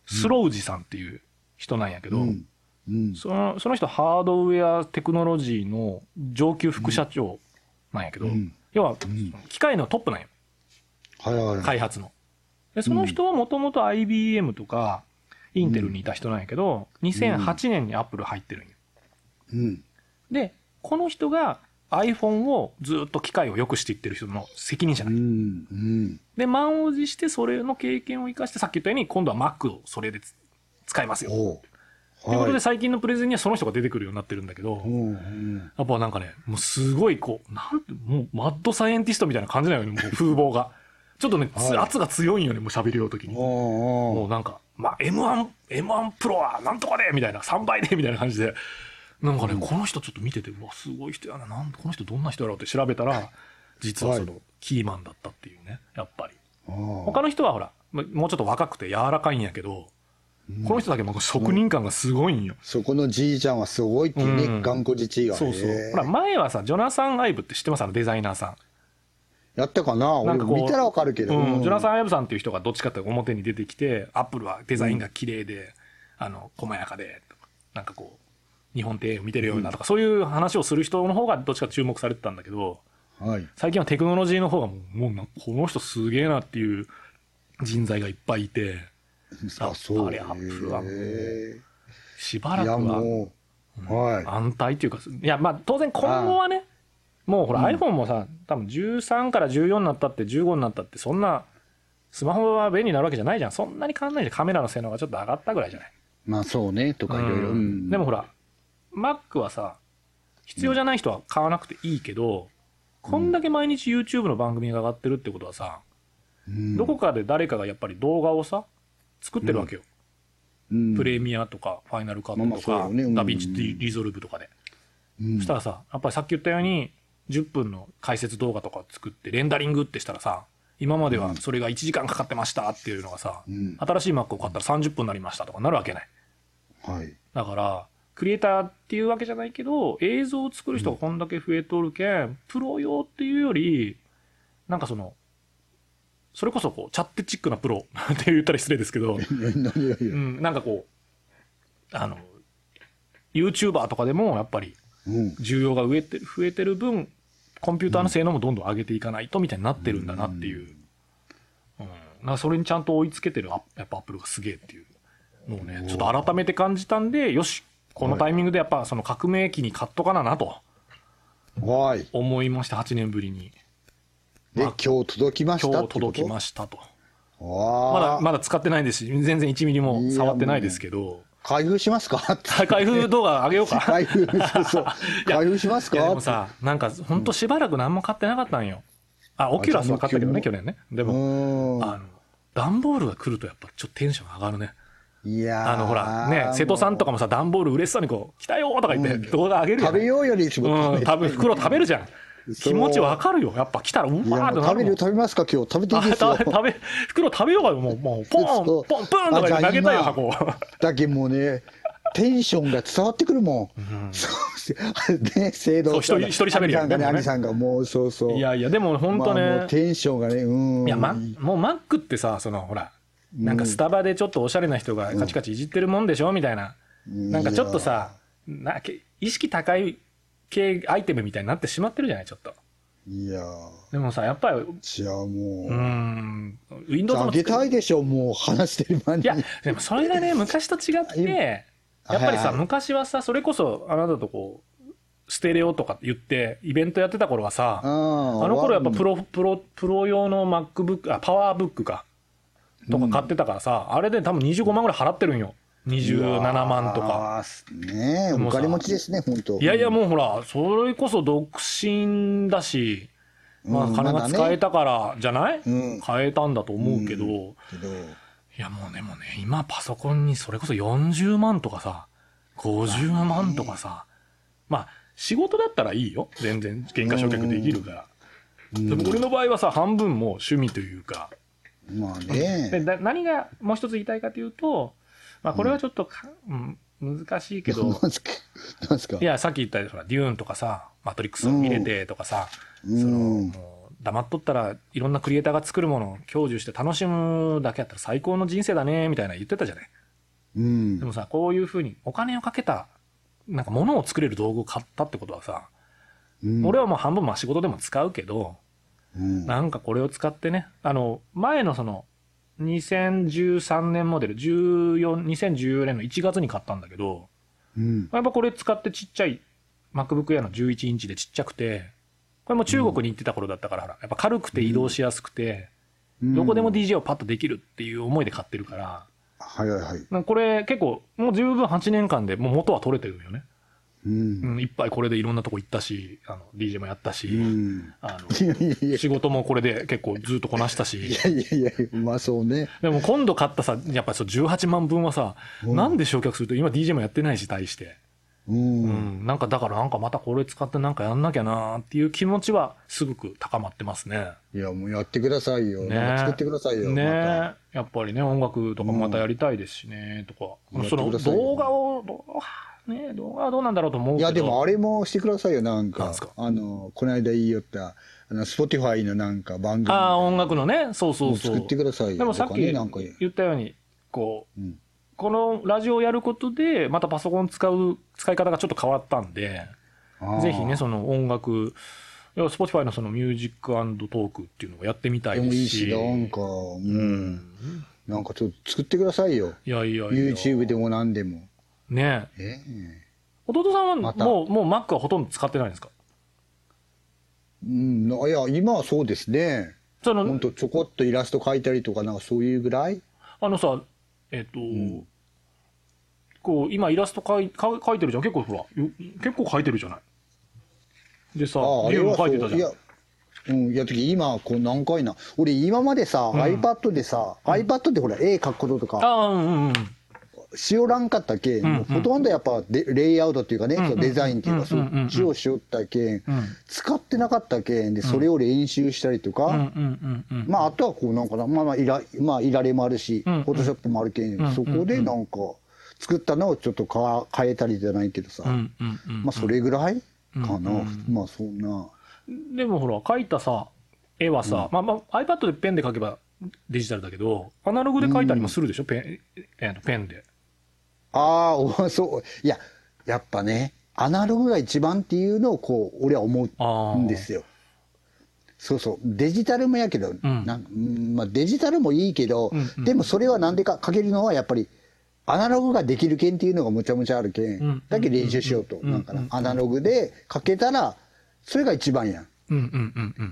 スロウジさんっていう人なんやけど、うん。うん。そのその人ハードウェアテクノロジーの上級副社長なんやけど、うん要はん機械のトップなんよ、はいはい。開発の。で、その人はもともと IBM とかインテルにいた人なんやけど、2008年にアップル入ってるんよ。うん。で、この人が iPhone をずっと機械を良くしていってる人の責任者うなんよん。うん。で、満を持してそれの経験を生かして、さっき言ったように、今度は Mac をそれでつ使いますよ。ということで、はい。最近のプレゼンにはその人が出てくるようになってるんだけど。やっぱなんかね、もうすごいこう、なんて、もうマッドサイエンティストみたいな感じなのよね、もう風貌が。ちょっとね、つはい圧が強いんよね、もう喋りようときに。もうなんか、まあ、M1、M1 プロはなんとかでみたいな、3倍でみたいな感じで。なんかね、この人ちょっと見てて、うわ、すごい人やな、なんこの人どんな人やろうって調べたら、実はその、はいキーマンだったっていうね、やっぱり。他の人はほら、まもうちょっと若くて柔らかいんやけど、この人だけもう職人感がすごいんよ。そこのじいちゃんはすごいってね、うん頑固じちいが。そうそうほら、前はさ、ジョナサン・アイブって知ってます？あのデザイナーさん。やったかななんかこう俺見たらわかるけど。うん、ジョナサン。ン・アイブさんっていう人がどっちかって表に出てきて、アップルはデザインが綺麗で、あの、細やかで、なんかこう、日本庭園を見てるようなとか、そういう話をする人の方がどっちか注目されてたんだけど、はい。最近はテクノロジーの方がもう、もうなこの人すげえなっていう人材がいっぱいいて、あ、そう。あれアップルはもうへしばらくは。はい。安泰っていうか、いや、まあ当然今後はね、もうほら iPhone もさ、多分13から14になったって15になったって、そんな、スマホは便利になるわけじゃないじゃん。そんなに変わんないじゃん。カメラの性能がちょっと上がったぐらいじゃない？まあそうね、とかいろいろ。ううんんでもほら、Mac はさ、必要じゃない人は買わなくていいけど、こんだけ毎日 YouTube の番組が上がってるってことはさ、うんどこかで誰かがやっぱり動画をさ、作ってるわけよ。うんプレミアとか、 Final Cut とまあまあそうか、 DaVinci Resolve とかで。うんそしたらさ、やっぱりさっき言ったように、10分の解説動画とかを作って、レンダリングってしたらさ、今まではそれが1時間かかってましたっていうのがさ、うん新しい Mac を買ったら30分になりましたとかなるわけない。はい。だから、クリエイターっていうわけじゃないけど、映像を作る人がこんだけ増えとるけん、プロ用っていうより、なんかその、それこそこう、チャットチックなプロ って言ったら失礼ですけど、うん、なんかこう、あの、YouTuber とかでもやっぱりうん。需要が増えて増えてる分、コンピューターの性能もどんどん上げていかないとみたいになってるんだなっていう。うん。なんかそれにちゃんと追いつけてるアやっぱアップルがすげえっていうのをね、ちょっと改めて感じたんで、よし、このタイミングでやっぱその革命期に買っとかななとはい。思いまして、8年ぶりに。で、今日届きました今日届きしましたと。た。ま。だ、まだ使ってないですし、全然1ミリも触ってないですけど、開封しますか？開封動画上げようか。開封、そうそう。開封しますいやでかもさ、なんか本当しばらく何も買ってなかったんよ。あ、オキュラスは買ったけどね、去年ね。でうも、ん。あの、段ボールが来るとやっぱちょっとテンション上がるね。いやーあの、ほら、ね、瀬戸さんとかもさ、段ボール嬉しそうにこう、来たよーとか言って動画上げるよ、食べようよりうん、食べ、袋食べるじゃん。気持ちわかるよ。やっぱ来たら、うわーってなる食べる食べますか今日。食べていいあですよ食べ、袋食べようかよ、もう、もう、ポン、ポン、プーンとか投げたいよ、箱。だけもうねテンションが伝わってくるもん、そうね制度一人一人喋るやん兄さんがねさんがもうそうそう。いやいや、でも本当まあテンションがねうん。いや、ま、もうマックってさ、その、ほら、なんかスタバでちょっとおしゃれな人がカチカチいじってるもんでしょみたいな。うん。なんかちょっとさ、なけ意識高い系アイテムみたいになってしまってるじゃない、ちょっと。いやでもさ、やっぱり、う。じゃあもう、ーん、Windows あも作るげたいでしょもう話してる間に。いや、でもそれがね、昔と違って、やっぱりさ、はいはい昔はさ、それこそあなたとこう、ステレオとかって言って、イベントやってた頃はさ、あああの頃やっぱプロ、プロ、プロ用の MacBook、あ、パワーブックか、とか買ってたからさ、あれで多分25万ぐらい払ってるんよ。27万とか。ねえお金持ちですね本当。いやいやもうほら、それこそ独身だし、まあうん金が使えたからじゃない、うん。変えたんだと思うけど、いけど。やもうでもね今パソコンにそれこそ40万とかさ50万とかさまあ仕事だったらいいよ。全然原価償却できるから、でも俺の場合はさ半分も趣味というか。まあでねだ何がもう一つ言いたいかというと、まあ、これはちょっとか、うん難しいけど、いやさっき言ったようにデューンとかさマトリックスを見れてとかさ、黙っとったらいろんなクリエイターが作るものを享受して楽しむだけやったら最高の人生だねみたいな言ってたじゃない。うん。でもさこういうふうにお金をかけたなんか物を作れる道具を買ったってことはさ、うん。俺はもう半分まあ仕事でも使うけどうん。なんかこれを使ってねあの前のその2013年モデル14 2014年の1月に買ったんだけどうん。やっぱこれ使ってちっちゃい MacBook Air の11インチでちっちゃくてこれも中国に行ってた頃だったから、やっぱ軽くて移動しやすくて、どこでも DJ をパッとできるっていう思いで買ってるから、はいはいはい。これ結構もう十分8年間でもう元は取れてるよね、うん。うん、いっぱいこれでいろんなとこ行ったしあの DJ もやったし、仕事もこれで結構ずっとこなしたいしやいやいやまあそうね。でも今度買ったさやっぱりそう18万分はさ、うん。なんで焼却すると今 DJ もやってないし対して。ううん。ん、なんかだからなんかまたこれ使ってなんかやんなきゃなっていう気持ちはすごく高まってますね。いやもうやってくださいよ。ね。作ってくださいよね。まやっぱりね音楽とかもまたやりたいですしね、とか。やその動画をね動画はどうなんだろうと思うけど。たいやでもあれもしてくださいよなんか。なんすか？あのこの間言いよったあの Spotify のなんか番組。ああ音楽のね。そうそうそう。作ってくださいよ。でもさっき言ったようにこう、うん。このラジオをやることでまたパソコン使う使い方がちょっと変わったんでぜひねその音楽いや Spotify のその Music + Talk っていうのをやってみたいですでもいいししなんかうん。なんかちょっと作ってくださいよ。いやいやいや。YouTube でも何でもねえ。弟さんはもうもう Mac はほとんど使ってないんですか？えうんいや今はそうですね。その本当ちょこっとイラスト描いたりとかなんかそういうぐらい？あのさえっ、と、こう今イラスト描い描描いてるじゃん。結構ほらよ結構描いてるじゃない？でさああれはリュウも描いてたじゃん。う。ん、いや時今こう何回な俺今までさ、iPad でさ、iPad でほら絵描くこととか。ああうんうんうんしよらんかったけん、もうほとんどやっぱでレイアウトっていうかね、そのデザインっていうか、うんうんうん。うんそっちをしよったけん、うん。使ってなかったけん。でそれを練習したりとか、うんうんうんうん。まああとはこうなんかなまあまあいらまあいられもあるし、うんうん。フォトショップもあるけん、んそこでなんか作ったのをちょっとか変えたりじゃないけどさ、うんうんうんまあそれぐらいかな、うんうん。まあそんな。でもほら描いたさ絵はさ、まあまあ iPad でペンで描けばデジタルだけどアナログで描いたりもするでしょ、ペンえーとペンでああおそういややっぱねアナログが一番っていうのをこう俺は思うんですよ。そうそう。デジタルもやけど、ん。なんうんまあ、デジタルもいいけど、うんうんでもそれはなんでかかけるのはやっぱりアナログができるけんっていうのがむちゃむちゃあるけん、うん。だけ練習しようと、なんかな。アナログでかけたらそれが一番やん。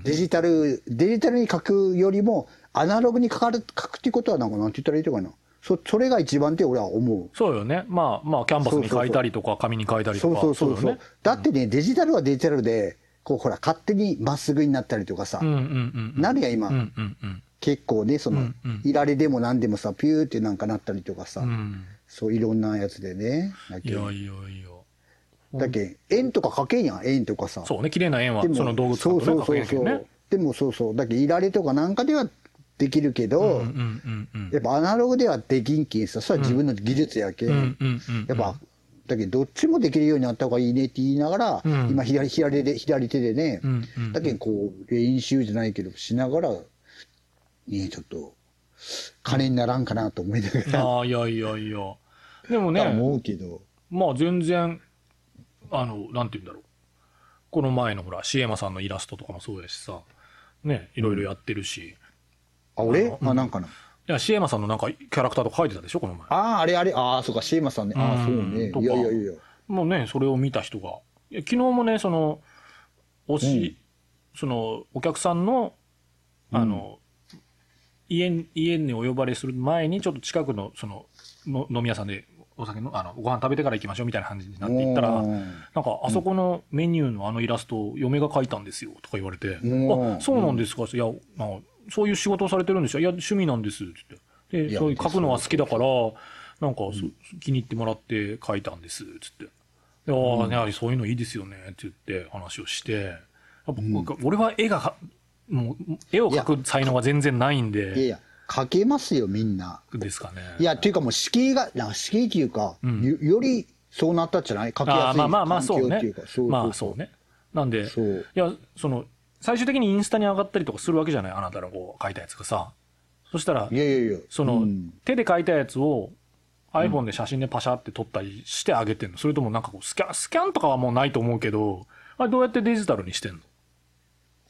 デジタルデジタルに書くよりもアナログに書かる書くっていうことはなんかなんて言ったらいいのかなそそれが一番って俺は思う。そうよね。まあまあキャンバスに描いたりとか紙に描いたりとそうかそうそうそう、よね。だってねデジタルはデジタルでこうほら勝手にまっすぐになったりとかさ、うんうんうんうん。なるやん今、うんうんうん。結構ねその、うんうん。いられでも何でもさピューってなんかなったりとかさ、うん。そういろんなやつでね。だけいやいやいや。だけ円とか書けんやん円とかさ。そうね綺麗な円はでもその道具使そううとねそうそうそう、ね。でもそうそう。だけいられとかなんかではできるけど、うんうんうんうん。やっぱアナログではできんけんさ。それは自分の技術やけん、うんうんうんやっぱだけどどっちもできるようになった方がいいねって言いながら、うん。今左左で左手でね、うんうんだけどこう練習じゃないけどしながらねちょっと金にならんかなと思いながら、ああいやいやいや。でもね思うけど。まあ全然あのなんて言うんだろう。この前のほらシエマさんのイラストとかもそうやしさ。ねいろいろやってるし、あ俺？あなんかな。いやシエマさんのなんかキャラクターとか描いてたでしょこの前。あああれあれああそうかシーマさんね。ああそうね。とか。いやいやいや。もうねそれを見た人が。昨日もねその推し、そのお客さんのあの、家に家にお呼ばれする前にちょっと近くのそのの飲み屋さんでお酒の、あの、ご飯食べてから行きましょうみたいな感じになっていったら、うん。なんか、あそこのメニューのあのイラスト、嫁が描いたんですよ、とか言われて、うん。あ、そうなんですか、いや、まあ、そういう仕事をされてるんでしょいや、趣味なんです、つって。で、いやそういう書くのは好きだから、なんか、そ気に入ってもらって書いたんです、つって。でああ、やはりそういうのいいですよね、って言って話をして、やっぱ僕俺は絵がか、もう、絵を描く才能が全然ないんいやいで、や、書けますよ、みんな。ですかね。いや、っていうかもう敷居が、敷居っていうか、ん。よよりそうなったんじゃない？書きあやすいあまあまあまあ環そうね。境っていうか。そう。まあそうね。なんで、そう。いや、その、最終的にインスタに上がったりとかするわけじゃない？あなたのこう書いたやつがさ。そしたらい、やいやいや。その、うん手で書いたやつを iPhone で写真でパシャって撮ったりしてあげてんのそれともなんかこうスキャン、スキャンとかはもうないと思うけど、あれどうやってデジタルにしてんの？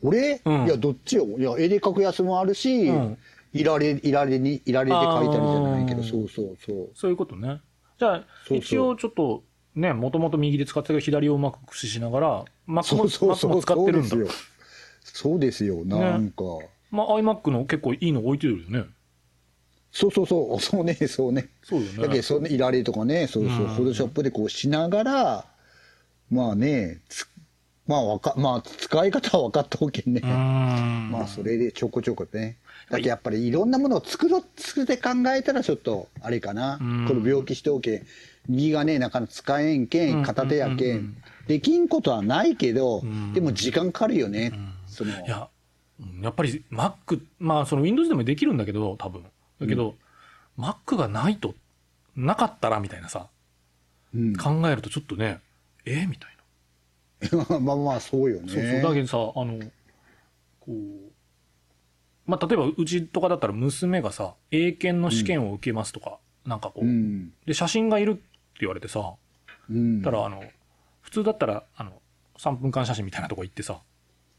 俺、うんいや、どっちよ？いや、絵で描くやつもあるし、うんいられ、いられに、いられで描いたりじゃないけど、そうそうそう。そういうことね。じゃあ、そうそう一応ちょっと、ね、もともと右で使ってたけど、左をうまく駆使しながら、Mac も使ってるんだそう。ですよ。そうですよ、なんか。まあ、iMac の結構いいの置いてるよね。そうそうそう、そうね、そうね。そうよねだけど、そのいられとかね、そうそう、うんフォトショップでこうしながら、まあね、つまあわか、まあ使い方は分かったおけんね。まあそれでちょこちょこね。だけどやっぱりいろんなものを作ろう、作って考えたらちょっと、あれかな。うんこの病気しておけん。右がね、なかなか使えんけうんん、片手やけうんん。できんことはないけどん、でも時間かかるよね。その、いや、うんやっぱり Mac、まあその Windows でもできるんだけど、多分。だけど、Mac がないと、なかったらみたいなさ、うん考えるとちょっとね、えみたい まあまあそうよね。な。そうそう。だけどさ、あの、こう、まあ例えばうちとかだったら娘がさ、英検の試験を受けますとか、なんかこう、うん。で、写真がいるって言われてさ、うん。たらあの、普通だったら、あの、3分間写真みたいなとこ行ってさ、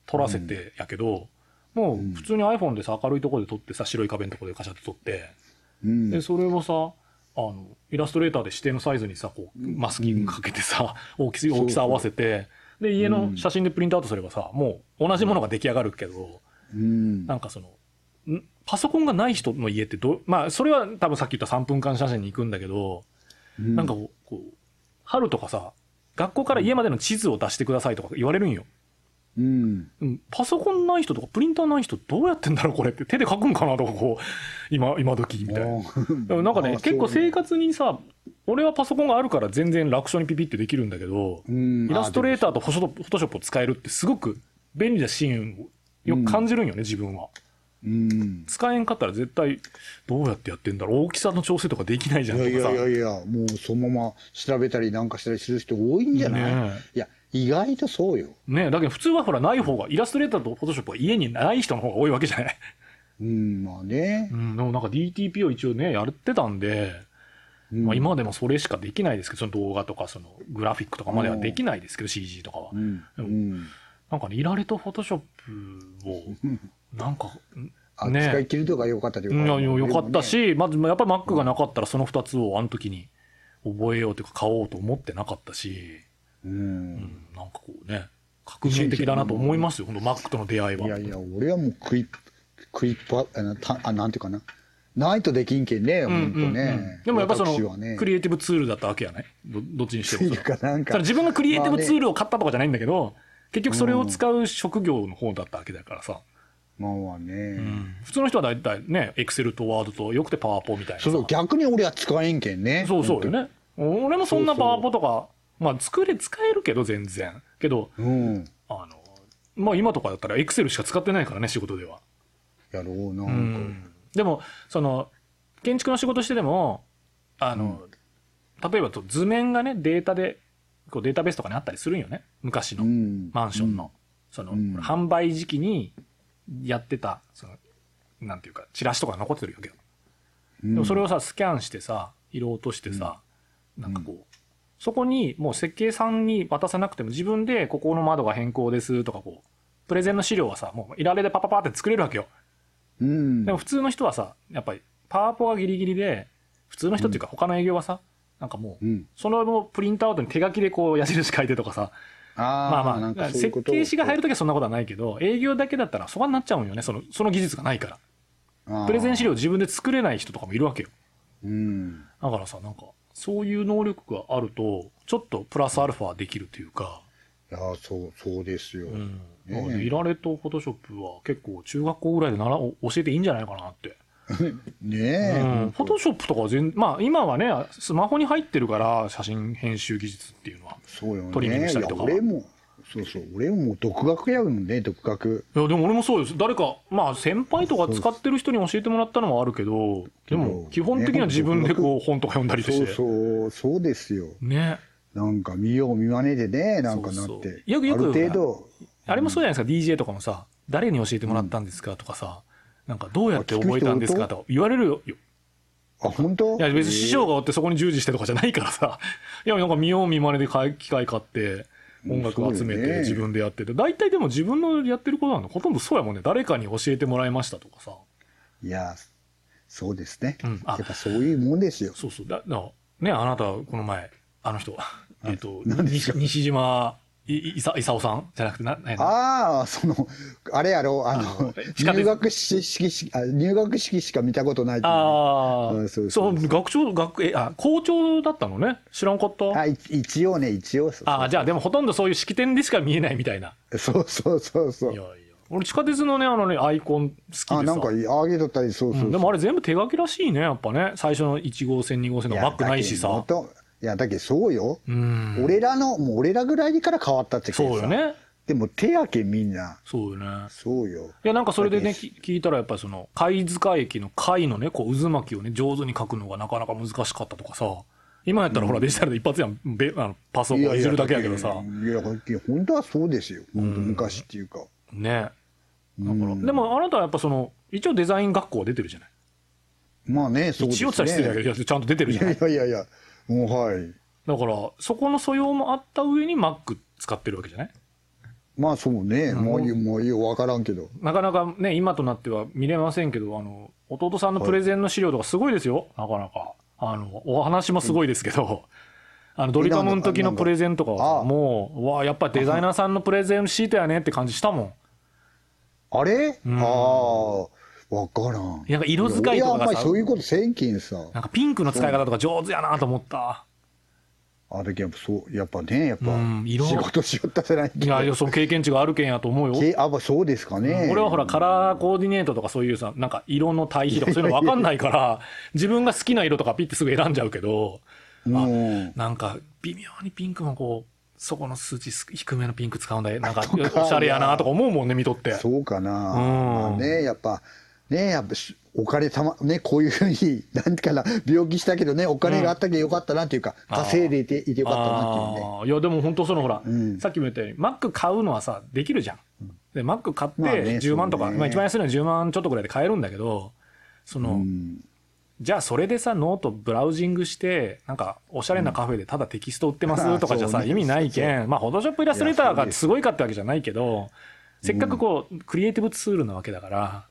撮らせてやけど、もう普通に iPhone でさ、明るいとこで撮ってさ、白い壁のとこでカシャって撮って、うん。で、それをさ、あの、イラストレーターで指定のサイズにさ、こう、マスキングかけてさ、大きさ、大きさ合わせて、で、家の写真でプリントアウトすればさ、もう同じものが出来上がるけど、うん。なんかその、んパソコンがない人の家ってどう、まあ、それは多分さっき言った3分間写真に行くんだけど、なんかこう、こう春とかさ、学校から家までの地図を出してくださいとか言われるんよ。うん。うんパソコンない人とかプリンターない人どうやってんだろうこれって手で書くんかなとかこう、今、今時みたいな。でもなんかね、あ結構生活にさ、俺はパソコンがあるから全然楽勝にピピってできるんだけど、うんイラストレーターとフォトショップを使えるってすごく便利なシーンをよく感じるんよね、自分は。うん。使えんかったら絶対どうやってやってんだろう大きさの調整とかできないじゃんいやいとかさ。やいやいや、もうそのまま調べたりなんかしたりする人多いんじゃない、ねいや、意外とそうよ。ねだけど普通はほらない方が、イラストレーターとフォトショップは家にない人の方が多いわけじゃない。うん、まあねう。ん、でもなんか DTP を一応ね、やってたんで、うんまあ今でもそれしかできないですけど、その動画とかそのグラフィックとかまではできないですけど、CG とかは。うん。うん。なんかね、イラレとフォトショップを、なんか、あ、ね使い切るとかよかったでうんいやよかった。し、まずやっぱり Mac がなかったらその2つをあの時に覚えようというか買おうと思ってなかったし、う。うんん、なんかこうね、革命的だなと思いますよ、ほんと Mac との出会いは。いやいや、俺はもうクイップ、クイップあのたあ、なんていうかな。ないとできんけんね、うんほんとうんうんね。でもやっぱその、ねクリエイティブツールだったわけやね。どどっちにしても自分がクリエイティブツールを買ったとかじゃないんだけど、結局それを使う職業の方だったわけだからさ。まあまあね。うん普通の人は大体ね、エクセルとワードとよくてパワポみたいなさ。そうそう、逆に俺は使えんけんね。そうそうよね。俺もそんなパワポとか、まあ作れ、使えるけど全然。けど、うん。あの、まあ今とかだったらエクセルしか使ってないからね、仕事では。やろう、なうん。でも、その、建築の仕事してでも、あの、例えばと図面がね、データで、こうデータベースとかにあったりするんよね。昔のうんマンションの。その、うん販売時期にやってた、その、なんていうか、チラシとか残ってるわけよ。うんでもそれをさ、スキャンしてさ、色落としてさ、なんかこう、そこにもう設計さんに渡さなくても自分でここの窓が変更ですとかこう、プレゼンの資料はさ、もういられでパパパって作れるわけよ。うん。でも普通の人はさ、やっぱりパワポがギリギリで、普通の人っていうか他の営業はさ、なんかもう、うんそのプリントアウトに手書きでこう矢印書いてとかさ、あまあまあ、設計士が入るときはそんなことはないけど、営業だけだったらそこになっちゃうんよね、その、その技術がないから。プレゼン資料自分で作れない人とかもいるわけよ。うん。だからさ、なんか、そういう能力があると、ちょっとプラスアルファできるというか、いやそうそうですよ、うん。ねなのでイラレとフォトショップは結構中学校ぐらいで習お教えていいんじゃないかなって。ねえ、うん。フォトショップとかは全まあ今はね、スマホに入ってるから写真編集技術っていうのは。そうよねトリミングしたりとかいや俺もそうそう。俺ももう独学やもんね独学。いやでも俺もそうです。誰かまあ先輩とか使ってる人に教えてもらったのはあるけどでも基本的には自分でこう本とか読んだりとそうしてそう。そうですよ。ね。なんか見よう見まねでねなんかなって。そうそう。よくよくある程度。あれもそうじゃないですか。DJ とかもさ誰に教えてもらったんですかとかさなんかどうやって覚えたんですかとか言われるよ。あ本当？いや別に師匠がおってそこに従事してとかじゃないからさ。いやなんか見よう見まねで機械買って音楽集めて自分でやってて。大体でも自分のやってることなんだほとんどそうやもんね。誰かに教えてもらいましたとかさ。いやそうですね、うん。あ。やっぱそういうもんですよ。そうそう。だだねあなたこの前あの人えっと西島いいさ功さんじゃなくてなああそのあれやろあの入学式しあ入学式しか見たことないああう。んそうそそう。う学長学えあ校長だったのね？知らんかった？あい一応ね一応そうあじゃあでもほとんどそういう式典でしか見えないみたいな。そうそうそうそう。いやいや。俺地下鉄のねあのねアイコン好きでさ。あなんかあげとったりそうそうそう、うんでもあれ全部手書きらしいねやっぱね。最初の1号線2号線のバックないしさいやだけどそうよ、うん。俺らのもう俺らぐらいから変わったってそうよね。でも手やけみんな。そうよね。そうよ。いやなんかそれでね聞いたらやっぱりその貝塚駅の貝のねこう渦巻きをね上手に書くのがなかなか難しかったとかさ。今やったらほらデジタルで一発やんべあのパスをこういじるだけやけどさ。いや本当はそうですよ。本当昔っていうか、ね。だからうん。でもあなたはやっぱその一応デザイン学校は出てるじゃない。まあねそうですね。一応って言ったら失礼だけどちゃんと出てるいじゃないやいやいやいやはい。だからそこの素養もあった上に Mac 使ってるわけじゃない？まあそうね、もういいもういいよ。分からんけど。なかなかね今となっては見れませんけどあの弟さんのプレゼンの資料とかすごいですよ、なかなか。あのお話もすごいですけど、あのドリカムの時のプレゼンとかはもううわやっぱデザイナーさんのプレゼンシートやねって感じしたもん。あれ、ん。ああ分からん。なんか色使いとかがさ。俺はあんまりそういうことせんけんさ。なんかピンクの使い方とか上手やなと思った。あれやっぱそうやっぱねやっぱうん色。仕事しよったじゃないいやいやその経験値があるけんやと思うよ。けあまあそうですかね、俺はほらカラーコーディネートとかそういうさなんか色の対比とかそういうの分かんないから自分が好きな色とかピッてすぐ選んじゃうけどうん。なんか微妙にピンクのこうそこの数値低めのピンク使うんだよ。なんか おしゃれやなとか思うもんね見とって。そうかな、うん。まあねやっぱねやっぱしお金たまねこういうふうに なんかな病気したけどねお金があったけどよかったなっていうか、あー稼いでいていてよかったなっていうね。いやでも本当そのほら、うん。さっきも言ったように Mac 買うのはさできるじゃん、で Mac 買ってまあね10万とか、そうね。まあ、一番安いのは10万ちょっとぐらいで買えるんだけどその、うん。じゃあそれでさノートブラウジングしてなんかおしゃれなカフェでただテキスト売ってますとかじゃさ、意味ないけん。まあフォトショップイラストレーターがす。ごいかってわけじゃないけどせっかくこうクリエイティブツールなわけだから、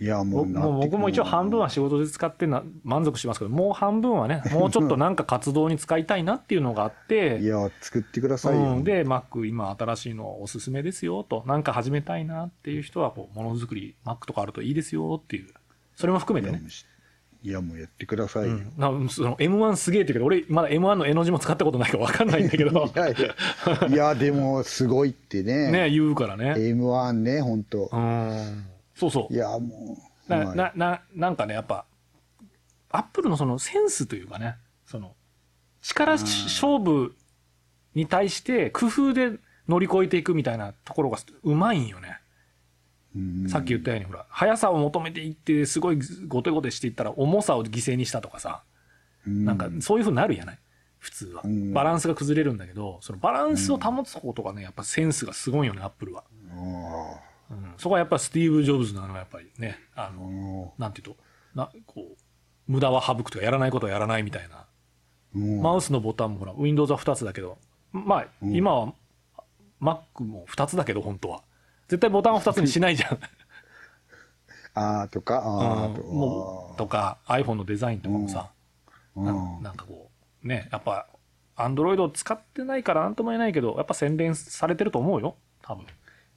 いやもうもう僕も一応半分は仕事で使ってな満足しますけどもう半分はね もうちょっとなんか活動に使いたいなっていうのがあっていや作ってくださいよ、うん、で Mac 今新しいのおすすめですよとなんか始めたいなっていう人はこうものづくり Mac とかあるといいですよっていうそれも含めてね。いやもうやってくださいよ、うん、なその M1 すげえって言うけど俺まだ M1 の絵の字も使ったことないから分かんないんだけど。いやでもすごいってね。ね言うからね。M1 ね本当うんそうそう。いやもうなはい。なななんかねやっぱアップルのそのセンスというかねその力勝負に対して工夫で乗り越えていくみたいなところがうまいんよね。うん。さっき言ったようにほら速さを求めていってすごいゴテゴテしていったら重さを犠牲にしたとかさなんかそういうふうになるやない？普通は。うん。バランスが崩れるんだけどそのバランスを保つことがねやっぱセンスがすごいよねアップルは、あうん、そこはやっぱスティーブ・ジョブズなのはやっぱりねあのなんていうとなこう無駄は省くとかやらないことはやらないみたいな。マウスのボタンもほら Windows は2つだけどまあ今は Mac も2つだけど本当は。絶対ボタンを2つにしないじゃん。あーとかあーとうん。もうとか iPhone のデザインとかもさ、うん。ななんかこうねやっぱ Android を使ってないからなんとも言えないけどやっぱ洗練されてると思うよ多分。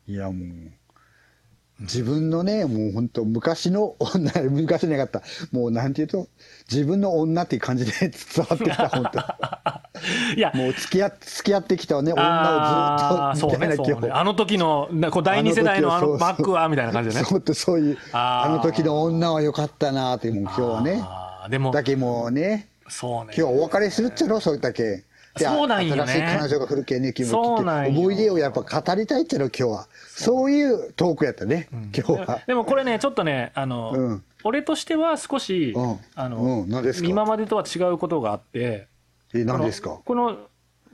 いやもう自分のね、もう本当昔の女、昔なかった。もうなんていうと、自分の女っていう感じで 伝わってきた、本当いや、もう付き合付き合ってきた女をずっと、みたいなそうねあの時の、なこう第二世代のあのあの時はそうマックは、みたいな感じでね。そうってそういう、あの時の女は良かったなって、もう今日はね。でも、だけもうね、そうね。今日お別れするっちゃろ、そういったけ。でそうなんよね。新しい彼女が来るけんね、君もそうなんよ。思い出をやっぱ語りたいっちゃろ、今日は。そういうトークやったね、今日は。でもこれね、ちょっとね、あの、うん。俺としては少し、うん。あの、今までとは違うことがあって、え、何ですか？この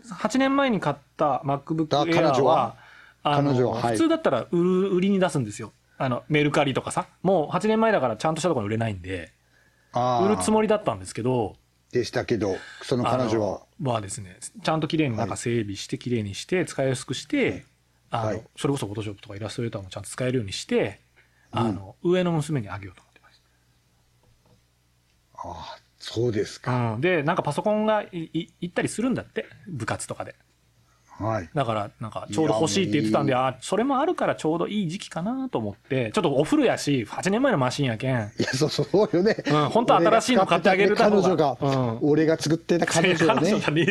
8年前に買った MacBook あ Air 彼女は？彼女は？はい。普通だったら売る売りに出すんですよ。あの、メルカリとかさ。もう8年前だからちゃんとしたところに売れないんで、あ売るつもりりだったんですけど、でしたけど、その彼女は？はですね、ちゃんと綺麗に中整備して、綺麗にして、使いやすくして、あの、はいそれこそ Photoshop とかイラストレーターもちゃんと使えるようにして、あの、上の娘にあげようと思ってましああ、そうですか。た。うん。で、なんかパソコンがいい行ったりするんだって、部活とかで。はい。だから、なんか、ちょうど欲しいって言ってたんで、あ、それもあるからちょうどいい時期かなと思って、ちょっとお風呂やし、8年前のマシンやけん、いや、そうそうよね。うん本当は新しいの買ってあげる彼方が女が、うん俺が作ってた彼女がね。彼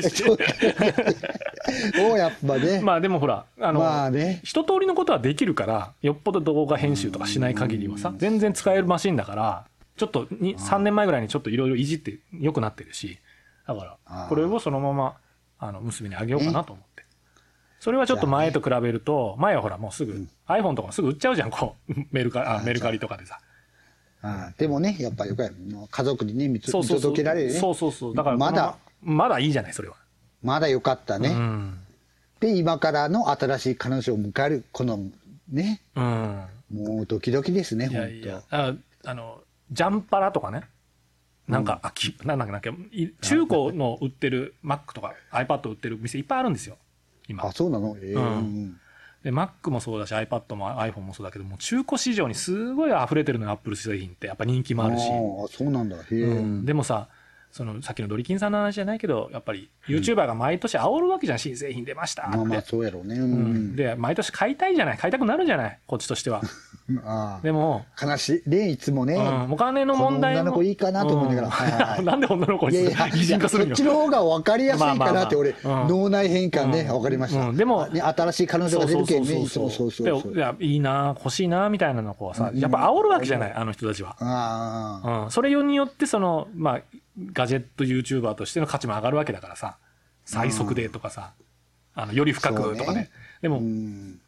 やっぱね。まあでもほら、あの、まあね一通りのことはできるから、よっぽど動画編集とかしない限りはさ、全然使えるマシンだから、ちょっとに3年前ぐらいにちょっといろいろいじって良くなってるし、だから、これをそのまま、あの、娘にあげようかなと思って。それはちょっと前と比べると、前はほらもうすぐ、iPhone とかすぐ売っちゃうじゃん、こう、メルカリ、あメルカリとかでさ。ああでもね、やっぱよくやる家族にね、見そうそうそう。届けられるね。そうそうそう。だから、まだ、まだいいじゃない、それは。まだよかったね。うん。で、今からの新しい彼女を迎える、このね、うん。もうドキドキですね、いや本いや、ああの、ジャンパラとかね。なんか、あき、なんだっけ、中古の売ってる Mac とか iPad 売ってる店いっぱいあるんですよ。当。今あ、。そうなの？ええうんうんで、Mac もそうだし iPad も iPhone もそうだけども、中古市場にすごい溢れてるのよ、Apple 製品って。やっぱ人気もあるし。ああ、そうなんだ。へえ。うんでもさ、そのさっきのドリキンさんの話じゃないけど、やっぱり YouTuber が毎年煽るわけじゃん、新製品出ましたって。まあまあ、そうやろうね。ううんん。で、毎年買いたいじゃない、買いたくなるじゃない、こっちとしては。あでも、あ。悲しい。で、いつもね。うん、お金の問題も女の子いいかなと思いながらはいはいはいうん なんで女の子にいやいや、擬人化するんよそっちの方が分かりやすいかなって、まあまあま俺、あうん脳内変換ね、分かりました。うんでもあね、新しい彼女が出るけんね、いつもそうそうそう。でいやいいな欲しいなみたいなのこうさやっぱ煽るわけじゃないあの人たちは、ああ、うん、それによってそのまあガジェット YouTuber としての価値も上がるわけだからさ最速でとかさ、あのより深くとかねでも、うん。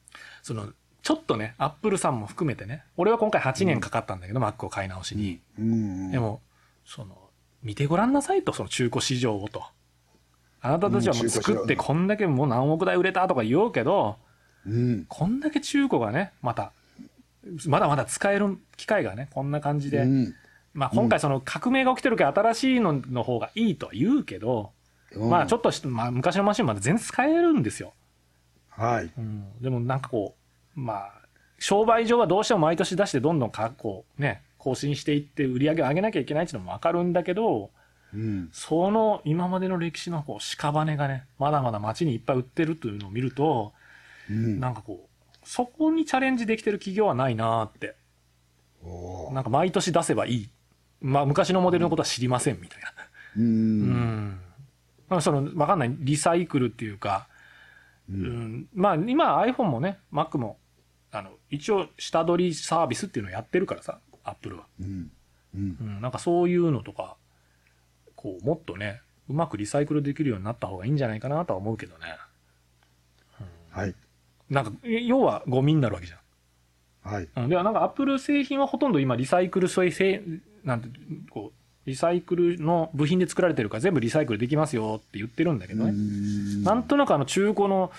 そのちょっとねアップルさんも含めてね俺は今回8年かかったんだけど、Mac を買い直しに、うん。でもその見てごらんなさいとその中古市場をとあなたたちはもう作ってこんだけもう何億台売れたとか言おうけど、うん。こんだけ中古がね、また、まだまだ使える機会がね、こんな感じで、うん。まあ今回その革命が起きてるけど新しいのの方がいいとは言うけど、まあちょっっとし、まあ昔のマシンまで全然使えるんですよ。と。はい。うん、でもなんかこう、まあ、商売上はどうしても毎年出してどんどんかこうね、更新していって売り上げを上げなきゃいけないっていうのもわかるんだけど、うん。その今までの歴史のこう屍がね、まだまだ街にいっぱい売ってるというのを見ると、うん。なんかこう、そこにチャレンジできてる企業はないなーって。なんか毎年出せばいい。まあ昔のモデルのことは知りませんみたいな。う。うんん。まあその、わかんない。リサイクルっていうか、うん、まあ今 iPhone もね、Mac も、あの、一応下取りサービスっていうのをやってるからさ、Apple は。うん。うん。うん、なんかそういうのとか、こう、もっとね、うまくリサイクルできるようになった方がいいんじゃないかなとは思うけどね。はい。なんか、要はゴミになるわけじゃん。はい。うん、ではなんかアップル製品はほとんど今リサイクルそういうせいなんてこうリサイクルの部品で作られてるから全部リサイクルできますよって言ってるんだけどね、うん。なんとなくあの中古の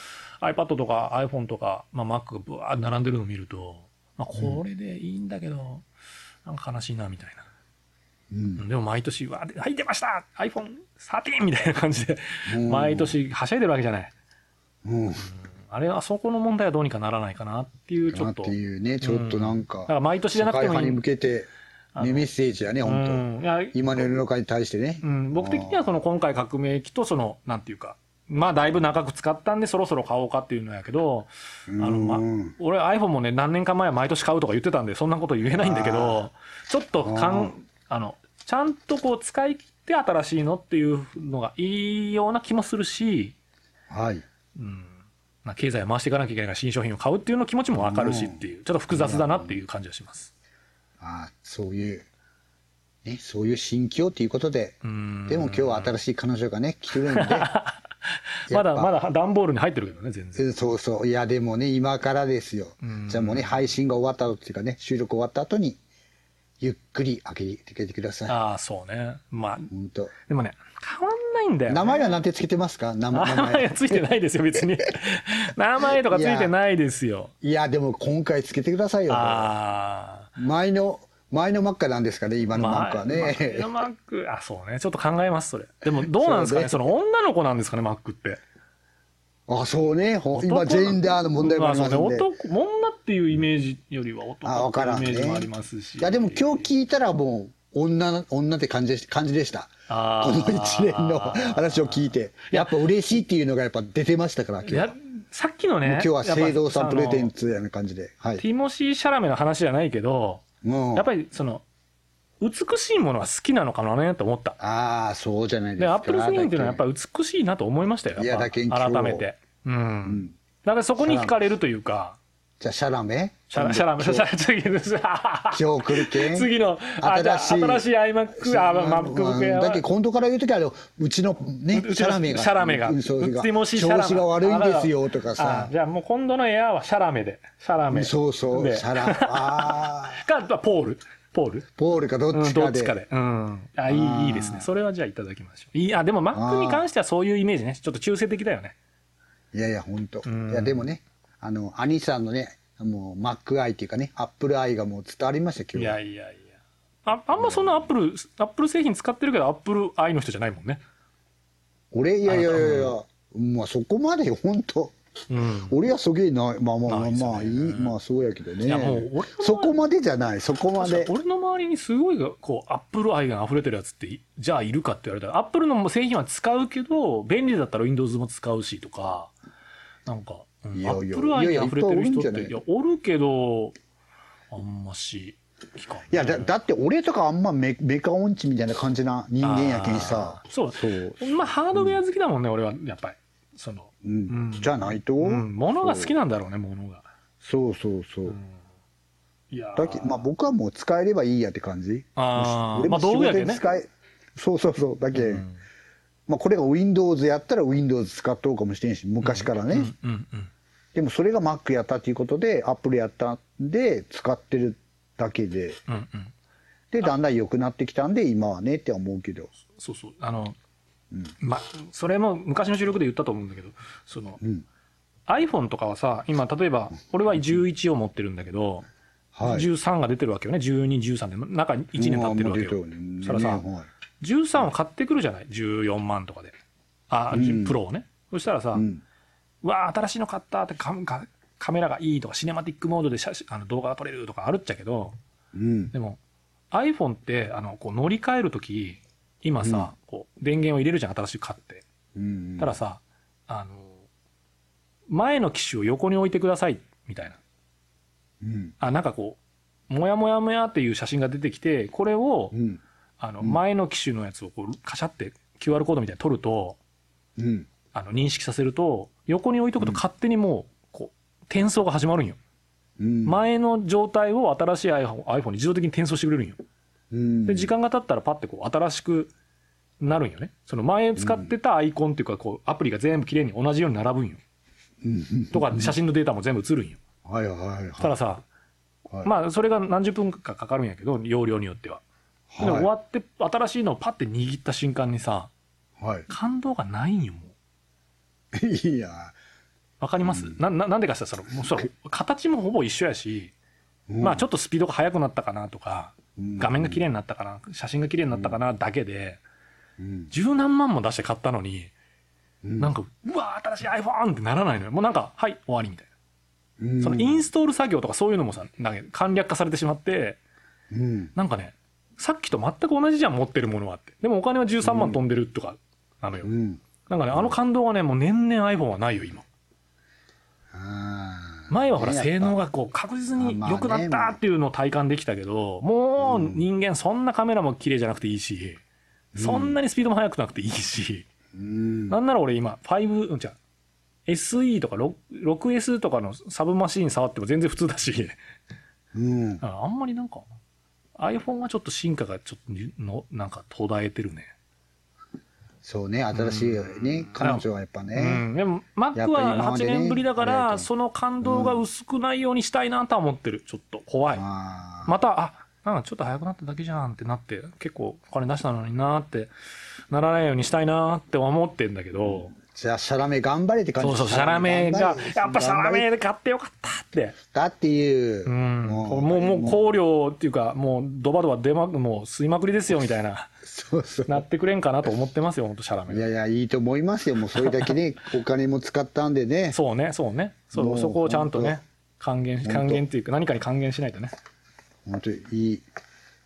iPad とか iPhone とか、まあ、Mac がブワーッ並んでるのを見ると、まあ、これでいいんだけど、なんか悲しいなみたいな、うん。でも毎年わーはい出ました! iPhone13 みたいな感じでうん。毎年はしゃいでるわけじゃない。うん。あれはそこの問題はどうにかならないかなっていうちょなっっとていうね、ちょっとなんかだか、ら毎年じゃなくてもいい。向けて、メッセージやね、う本当今の世の中に対してねう。ん、僕的にはその今回革命期とそのなんていうかまあだいぶ長く使ったんでそろそろ買おうかっていうのやけど、あの、まうん、俺 iPhone もね何年か前は毎年買うとか言ってたんでそんなこと言えないんだけど、ちょっとかん、あの、ちゃんとこう使い切って新しいのっていうのがいいような気もするし、はい。うん。まあ経済を回していかなきゃいけないから新商品を買うっていうの気持ちもわかるしっていう、ちょっと複雑だなっていう感じがします。ああ、そういう、ね、そういう心境ということで、うん。でも今日は新しい彼女がね、来るんで、まだまだ。だ段ボールに入ってるけどね、全然。うんそうそう。いや、でもね、今からですようん。じゃあもうね、配信が終わった後っていうかね、収録終わった後に、ゆっくり開けててください。ああ、そうね。まあ、本当。でもね、変わんないんだよ、ね。名前は何てつけてますか？名前。名 名前は前ついてないですよ、別に。名前とかついてないですよ。いや、でも今回つけてくださいよ。ああ。前の、前のマックなんですかね、今のマックはまあね。のマック、あ、そうね。ちょっと考えます、それ。でも、どうなんですかね？そその女の子なんですかね、マックって。あ、そうね。ほ今、男ジェンダーの問題もありますんで。まあね男、女っていうイメージよりは男っていうイ。メージもありますし。いや、でも今日聞いたらもう、女の、女って感じでし感じでした。あこーの一連の話を聞いて。やっぱ嬉しいっていうのがやっぱ出てましたから、今日さっきのね。今日は聖堂さんプレゼンツ。ツやな感じで。はい。ティモシー・シャラメの話じゃないけど、うんやっぱりその、美しいものは好きなのかなねって思った。ああ、そうじゃないですで、か。アップルスクリーンっていうのはやっぱり。り美しいなと思いましたよ。いやだけ改めて。うん。うん。だからそこに惹かれるというか、じゃあ、シャラメ？シャラ、シャラメ、シ今ャラ、次です。今日来るけん 次の、新しい新しい iMac、あ、MacBook うん Air だって今度から言うときはうちのねシャラメがシャラメが。うんそうティモシー・シャラメ。調子が悪いんですよとかあさじゃあもう今度のエアーはシャラメで。シャラメ。そうそうでシャラ あーか、ポール。ポール。ポールかどうん、っちかで。うん。あ、いい、いいですね。それはじゃあいただきましょう。いい、あ、でも Mac に関してはそういうイメージね。ちょっと中性的だよね。いやいや本当、んいやでもねあの兄さんのねもうマック愛っていうかねアップル愛がもう伝わりましたい今日はやいやいや。あ、あんまそんなアップル、アップル製品使ってるけど、アップル愛の人じゃないもんね。俺いやいやいやいやまあそこまで本当うん。俺はすげえなまあまあまあまあいいまあそうやけどね。いやもう俺のそこまでじゃないそこまで。俺の周りにすごいがこうアップル愛が溢れてるやつっていじゃあいるかって言われたらアップルの製品は使うけど便利だったら Windows も使うしとかなんか、うん。いやいやアップル愛に溢れてる人っていやおるんじゃない。いやおるけどあんまし聞かんねいやだだって俺とかあんまメメカ音痴みたいな感じな人間やけんさ。そう。そう、まあハードウェア好きだもんね、俺はやっぱり。その、うん。うん。じゃないと、うん、物が好きなんだろうね物が。そうそうそう、いやー。だけまあ僕はもう使えればいいやって感じ。あー。まあ道具やけね。事で使え、そうそうそう。だけ、うんまあこれが Windows やったら Windows 使っとうかもしれんし昔からね、うんうんでもそれが Mac やったっていうことで Apple やったんで使ってるだけで。うんうん。でだんだん良くなってきたんで今はねって思うけど。そうそう。あの、まあそれも昔の収録で言ったと思うんだけどその、うん。iPhone とかはさ今例えば俺は11を持ってるんだけど、はい。13が出てるわけよね。1213で。中1年経ってるわけよ、そさ、ねはい13を買ってくるじゃない？14万とかで。あ、うん。プロをね。そしたらさ、ううんわあ新しいの買ったってカカカメラがいいとかシネマティックモードで写真あの動画が撮れるとかあるっちゃけどうん。でも iPhone ってあのこう乗り換えるとき今さ、こう電源を入れるじゃん新しく買って。うんたださあの前の機種を横に置いてくださいみたいな。うん。あなんかこうもやもやもやっていう写真が出てきてこれをうんあの前の機種のやつをこうカシャって QR コードみたいに撮るとうん。あの認識させると横に置いとくと勝手にもうこう転送が始まるんよ。うん。前の状態を新しい iPhone, iPhone に自動的に転送してくれるんよ。うん。で時間が経ったらパッてこう新しくなるんよね。その前使ってたアイコンっていうかこうアプリが全部綺麗に同じように並ぶんよ。うん。とか写真のデータも全部映るんよ。はいはいはい。たださはい。まあそれが何十分かかかるんやけど容量によってはでも終わって新しいのをパッて握った瞬間にさはい。感動がないんよもう。いや。わかります、なななんでかって言ったらそのもうその形もほぼ一緒やし、まあちょっとスピードが速くなったかなとか、うん。画面が綺麗になったかな写真が綺麗になったかなだけでうん。十何万も出して買ったのに、うん。なんかうわ新しい iPhone ってならないのよ。もうなんかはい終わりみたいな、うん。そのインストール作業とかそういうのもさなんか簡略化されてしまってうん。なんかねさっきと全く同じじゃん持ってるものはって。でもお金は13万飛んでるとかなのよ、うん。なんかね、あの感動がね、もう年々 iPhone はないよ、今。前はほら、性能がこう確実に良くなったっていうのを体感できたけど、もう人間そんなカメラも綺麗じゃなくていいし、そんなにスピードも速くなくていいし、うん。なんなら俺今、5、うん、じゃあ SE とか 6- 6S とかのサブマシン触っても全然普通だし、うん。ああんまりなんか、iPhone はちょっと進化がちょっとの、なんか途絶えてるね。そうね新しいね彼女はやっぱうねん。でも、や Mac は8までね年ぶりだから、ありがとうその感動が薄くないようにしたいなとは思ってる。ちょっと怖い。また、あ、なんかちょっと早くなっただけじゃんってなって、結構お金出したのになって、ならないようにしたいなって思ってんだけど、じゃあシャラメ頑張れって感じ。そうそう、シャラメがやっぱシャラメで買ってよかったって。だっていう。うん。もう、もう、もう。香料っていうか、もうドバドバ出ま、もう吸いまくりですよみたいな、そうそう。なってくれんかなと思ってますよ、本当シャラメ。いやいやいいと思いますよ。もうそれだけね お金も使ったんでね。そうね、そうね。そう、もうそこをちゃんとね、還元、当還元っていうか、何かに還元しないとね。本当にいい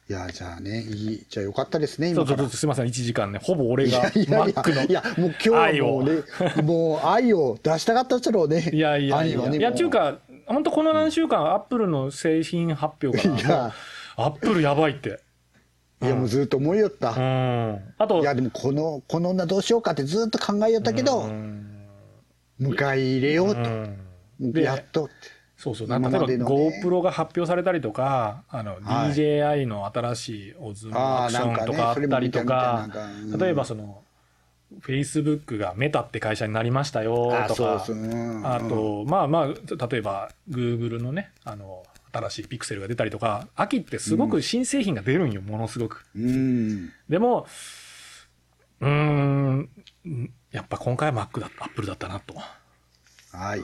いやじゃあねいいじゃあよかったですねそうそうそう、今すみません、1時間ね、ほぼ俺が、いやいやいや Mac の。いやもう今日はもうねもう愛を出したかったっちゃろうね。いやいやいや、ねいや、もっていうか、本当この何週間、アップルの製品発表から、いや。アップルやばいって。いやもうずっと思いよった、うん。あと、いやでもこのこの女どうしようかってずっと考えよったけど、うん。迎え入れようと、やっと。ってそうそう、なんか例えば GoPro が発表されたりとか、あの、はい。DJI の新しいオズのあーアクションとかあったりとか例えばその、Facebook がメタって会社になりましたよあとかあと、まあまあ、例えば Google のね、あの、新しいピクセルが出たりとか、秋ってすごく新製品が出るんよ、ものすごく。うん。でも、うーん、やっぱ今回は Mac だった、Apple だったなと。はい、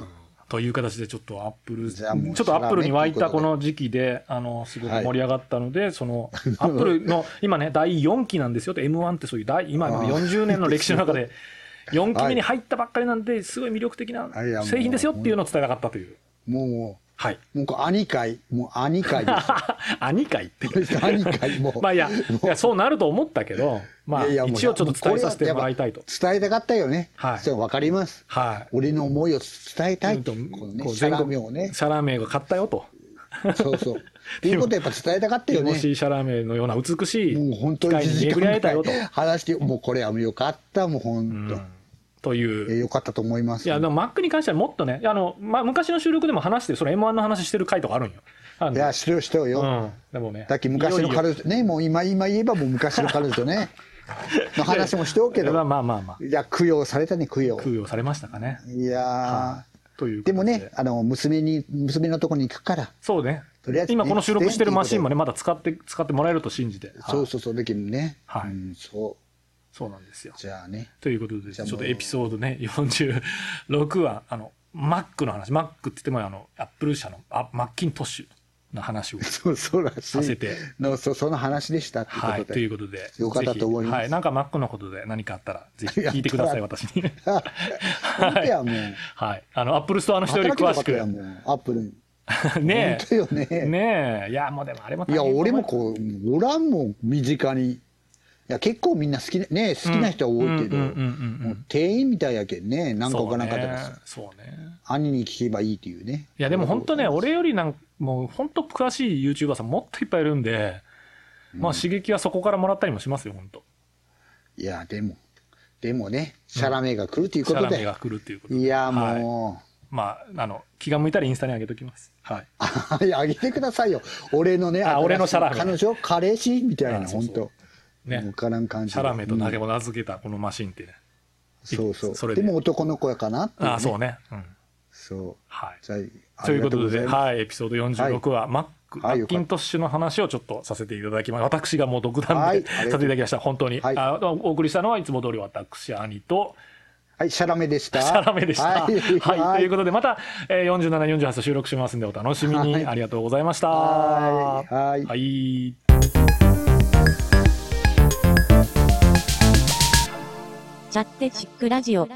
という形でちょっとアップル、ちょっとアップルに湧いたこの時期で、あの、すごく盛り上がったので、その、アップルの 今ね、第4期なんですよって、M1 ってそういう第、今まで40年の歴史の中で、4期目に入ったばっかりなんで、すごい魅力的な製品ですよっていうのを伝えたかったという。もはい。うもうこう兄会もう兄会です 兄会って。兄会もう。まあいや、いやそうなると思ったけど、まあ一応ちょっと伝えさせてもらいたいと。伝えたかったよね。はい。それ分かります。はい。俺の思いを伝えたいうんとこのねシャラメをね。シャラメが買ったよと。そうそう。っていうことをやっぱ伝えたかったよね。ティモシャラメのような美しいもう本当にに1時巡り合えたよと。間話してもうこれはもうよかったもう本うんとい当、う。えよかったと思いますいや、でも Mac に関してはもっとね、あの、まあ、昔の収録でも話してる、その M1 の話してる回とかあるんよ。いや知ってる知ってるよ、うん。でもね。だっけ昔の彼女ねもう今今言えばもう昔の彼女ね の話もしておくけまあどまあまあまあ。いや供養されたね供養供養されましたかね。いやというーでもねあの娘に娘のとこに行くからそうね。とりあえずね今この収録してるマシンもね、まだ使って、使ってもらえると信じて。そうはいそうそうできるねはいうん、そうそうなんですよ。じゃあねということで、ちょっとエピソードね、46は、あの、Mac の話、Mac って言っても、あの、Apple 社の、あマッキントッシュの話を。そうそうらしいさせてのそその話でしたっていうことで、はい、ということで。よかったと思いますはい、なんか Mac のことで何かあったら、ぜひ 聞いてください、や私に。本当やもうはい。あの、Apple Store の人より詳しく。アップルにね本当よねえ。ねえ。いや、もうでもあれもいや俺もう。こうおらんもん身近にいや結構みんな好きなね好きな人は多いけどうんうんうんうんうんもう店員みたいやけんね何かわからなかったらそうね。ね。兄に聞けばいいっていうねいや、でも本当ね、俺よりなんもう本当詳しい YouTuber さんもっといっぱいいるんで、まあ刺激はそこからもらったりもしますよ、本当。いやでもでもねシャラメが来るということで、シャラメが来るっていうことで。いやはいもまあ、あの、気が向いたらインスタに上げときます。はい。あげてくださいよ俺のねあ俺のシャラメ彼女彼氏みたいな本当ね分からん感じシャラメと名付けたこのマシンってね。そうそうそれででも男の子やかなっていああ、そうね。うん。そうはい。じゃあということで、はい、エピソード46は、マック、マはいッキントッシュの話をちょっとさせていただきます。私がもう独断はいでさせていただきました。本当に。はいあお送りしたのはいつも通り私、兄と、はいシャラメでしたシャラメでした。は。はいいということで、また、えー、47、48と収録しますんで、お楽しみに。はいありがとうございました。はいはいはい。チャッテチックラジオ。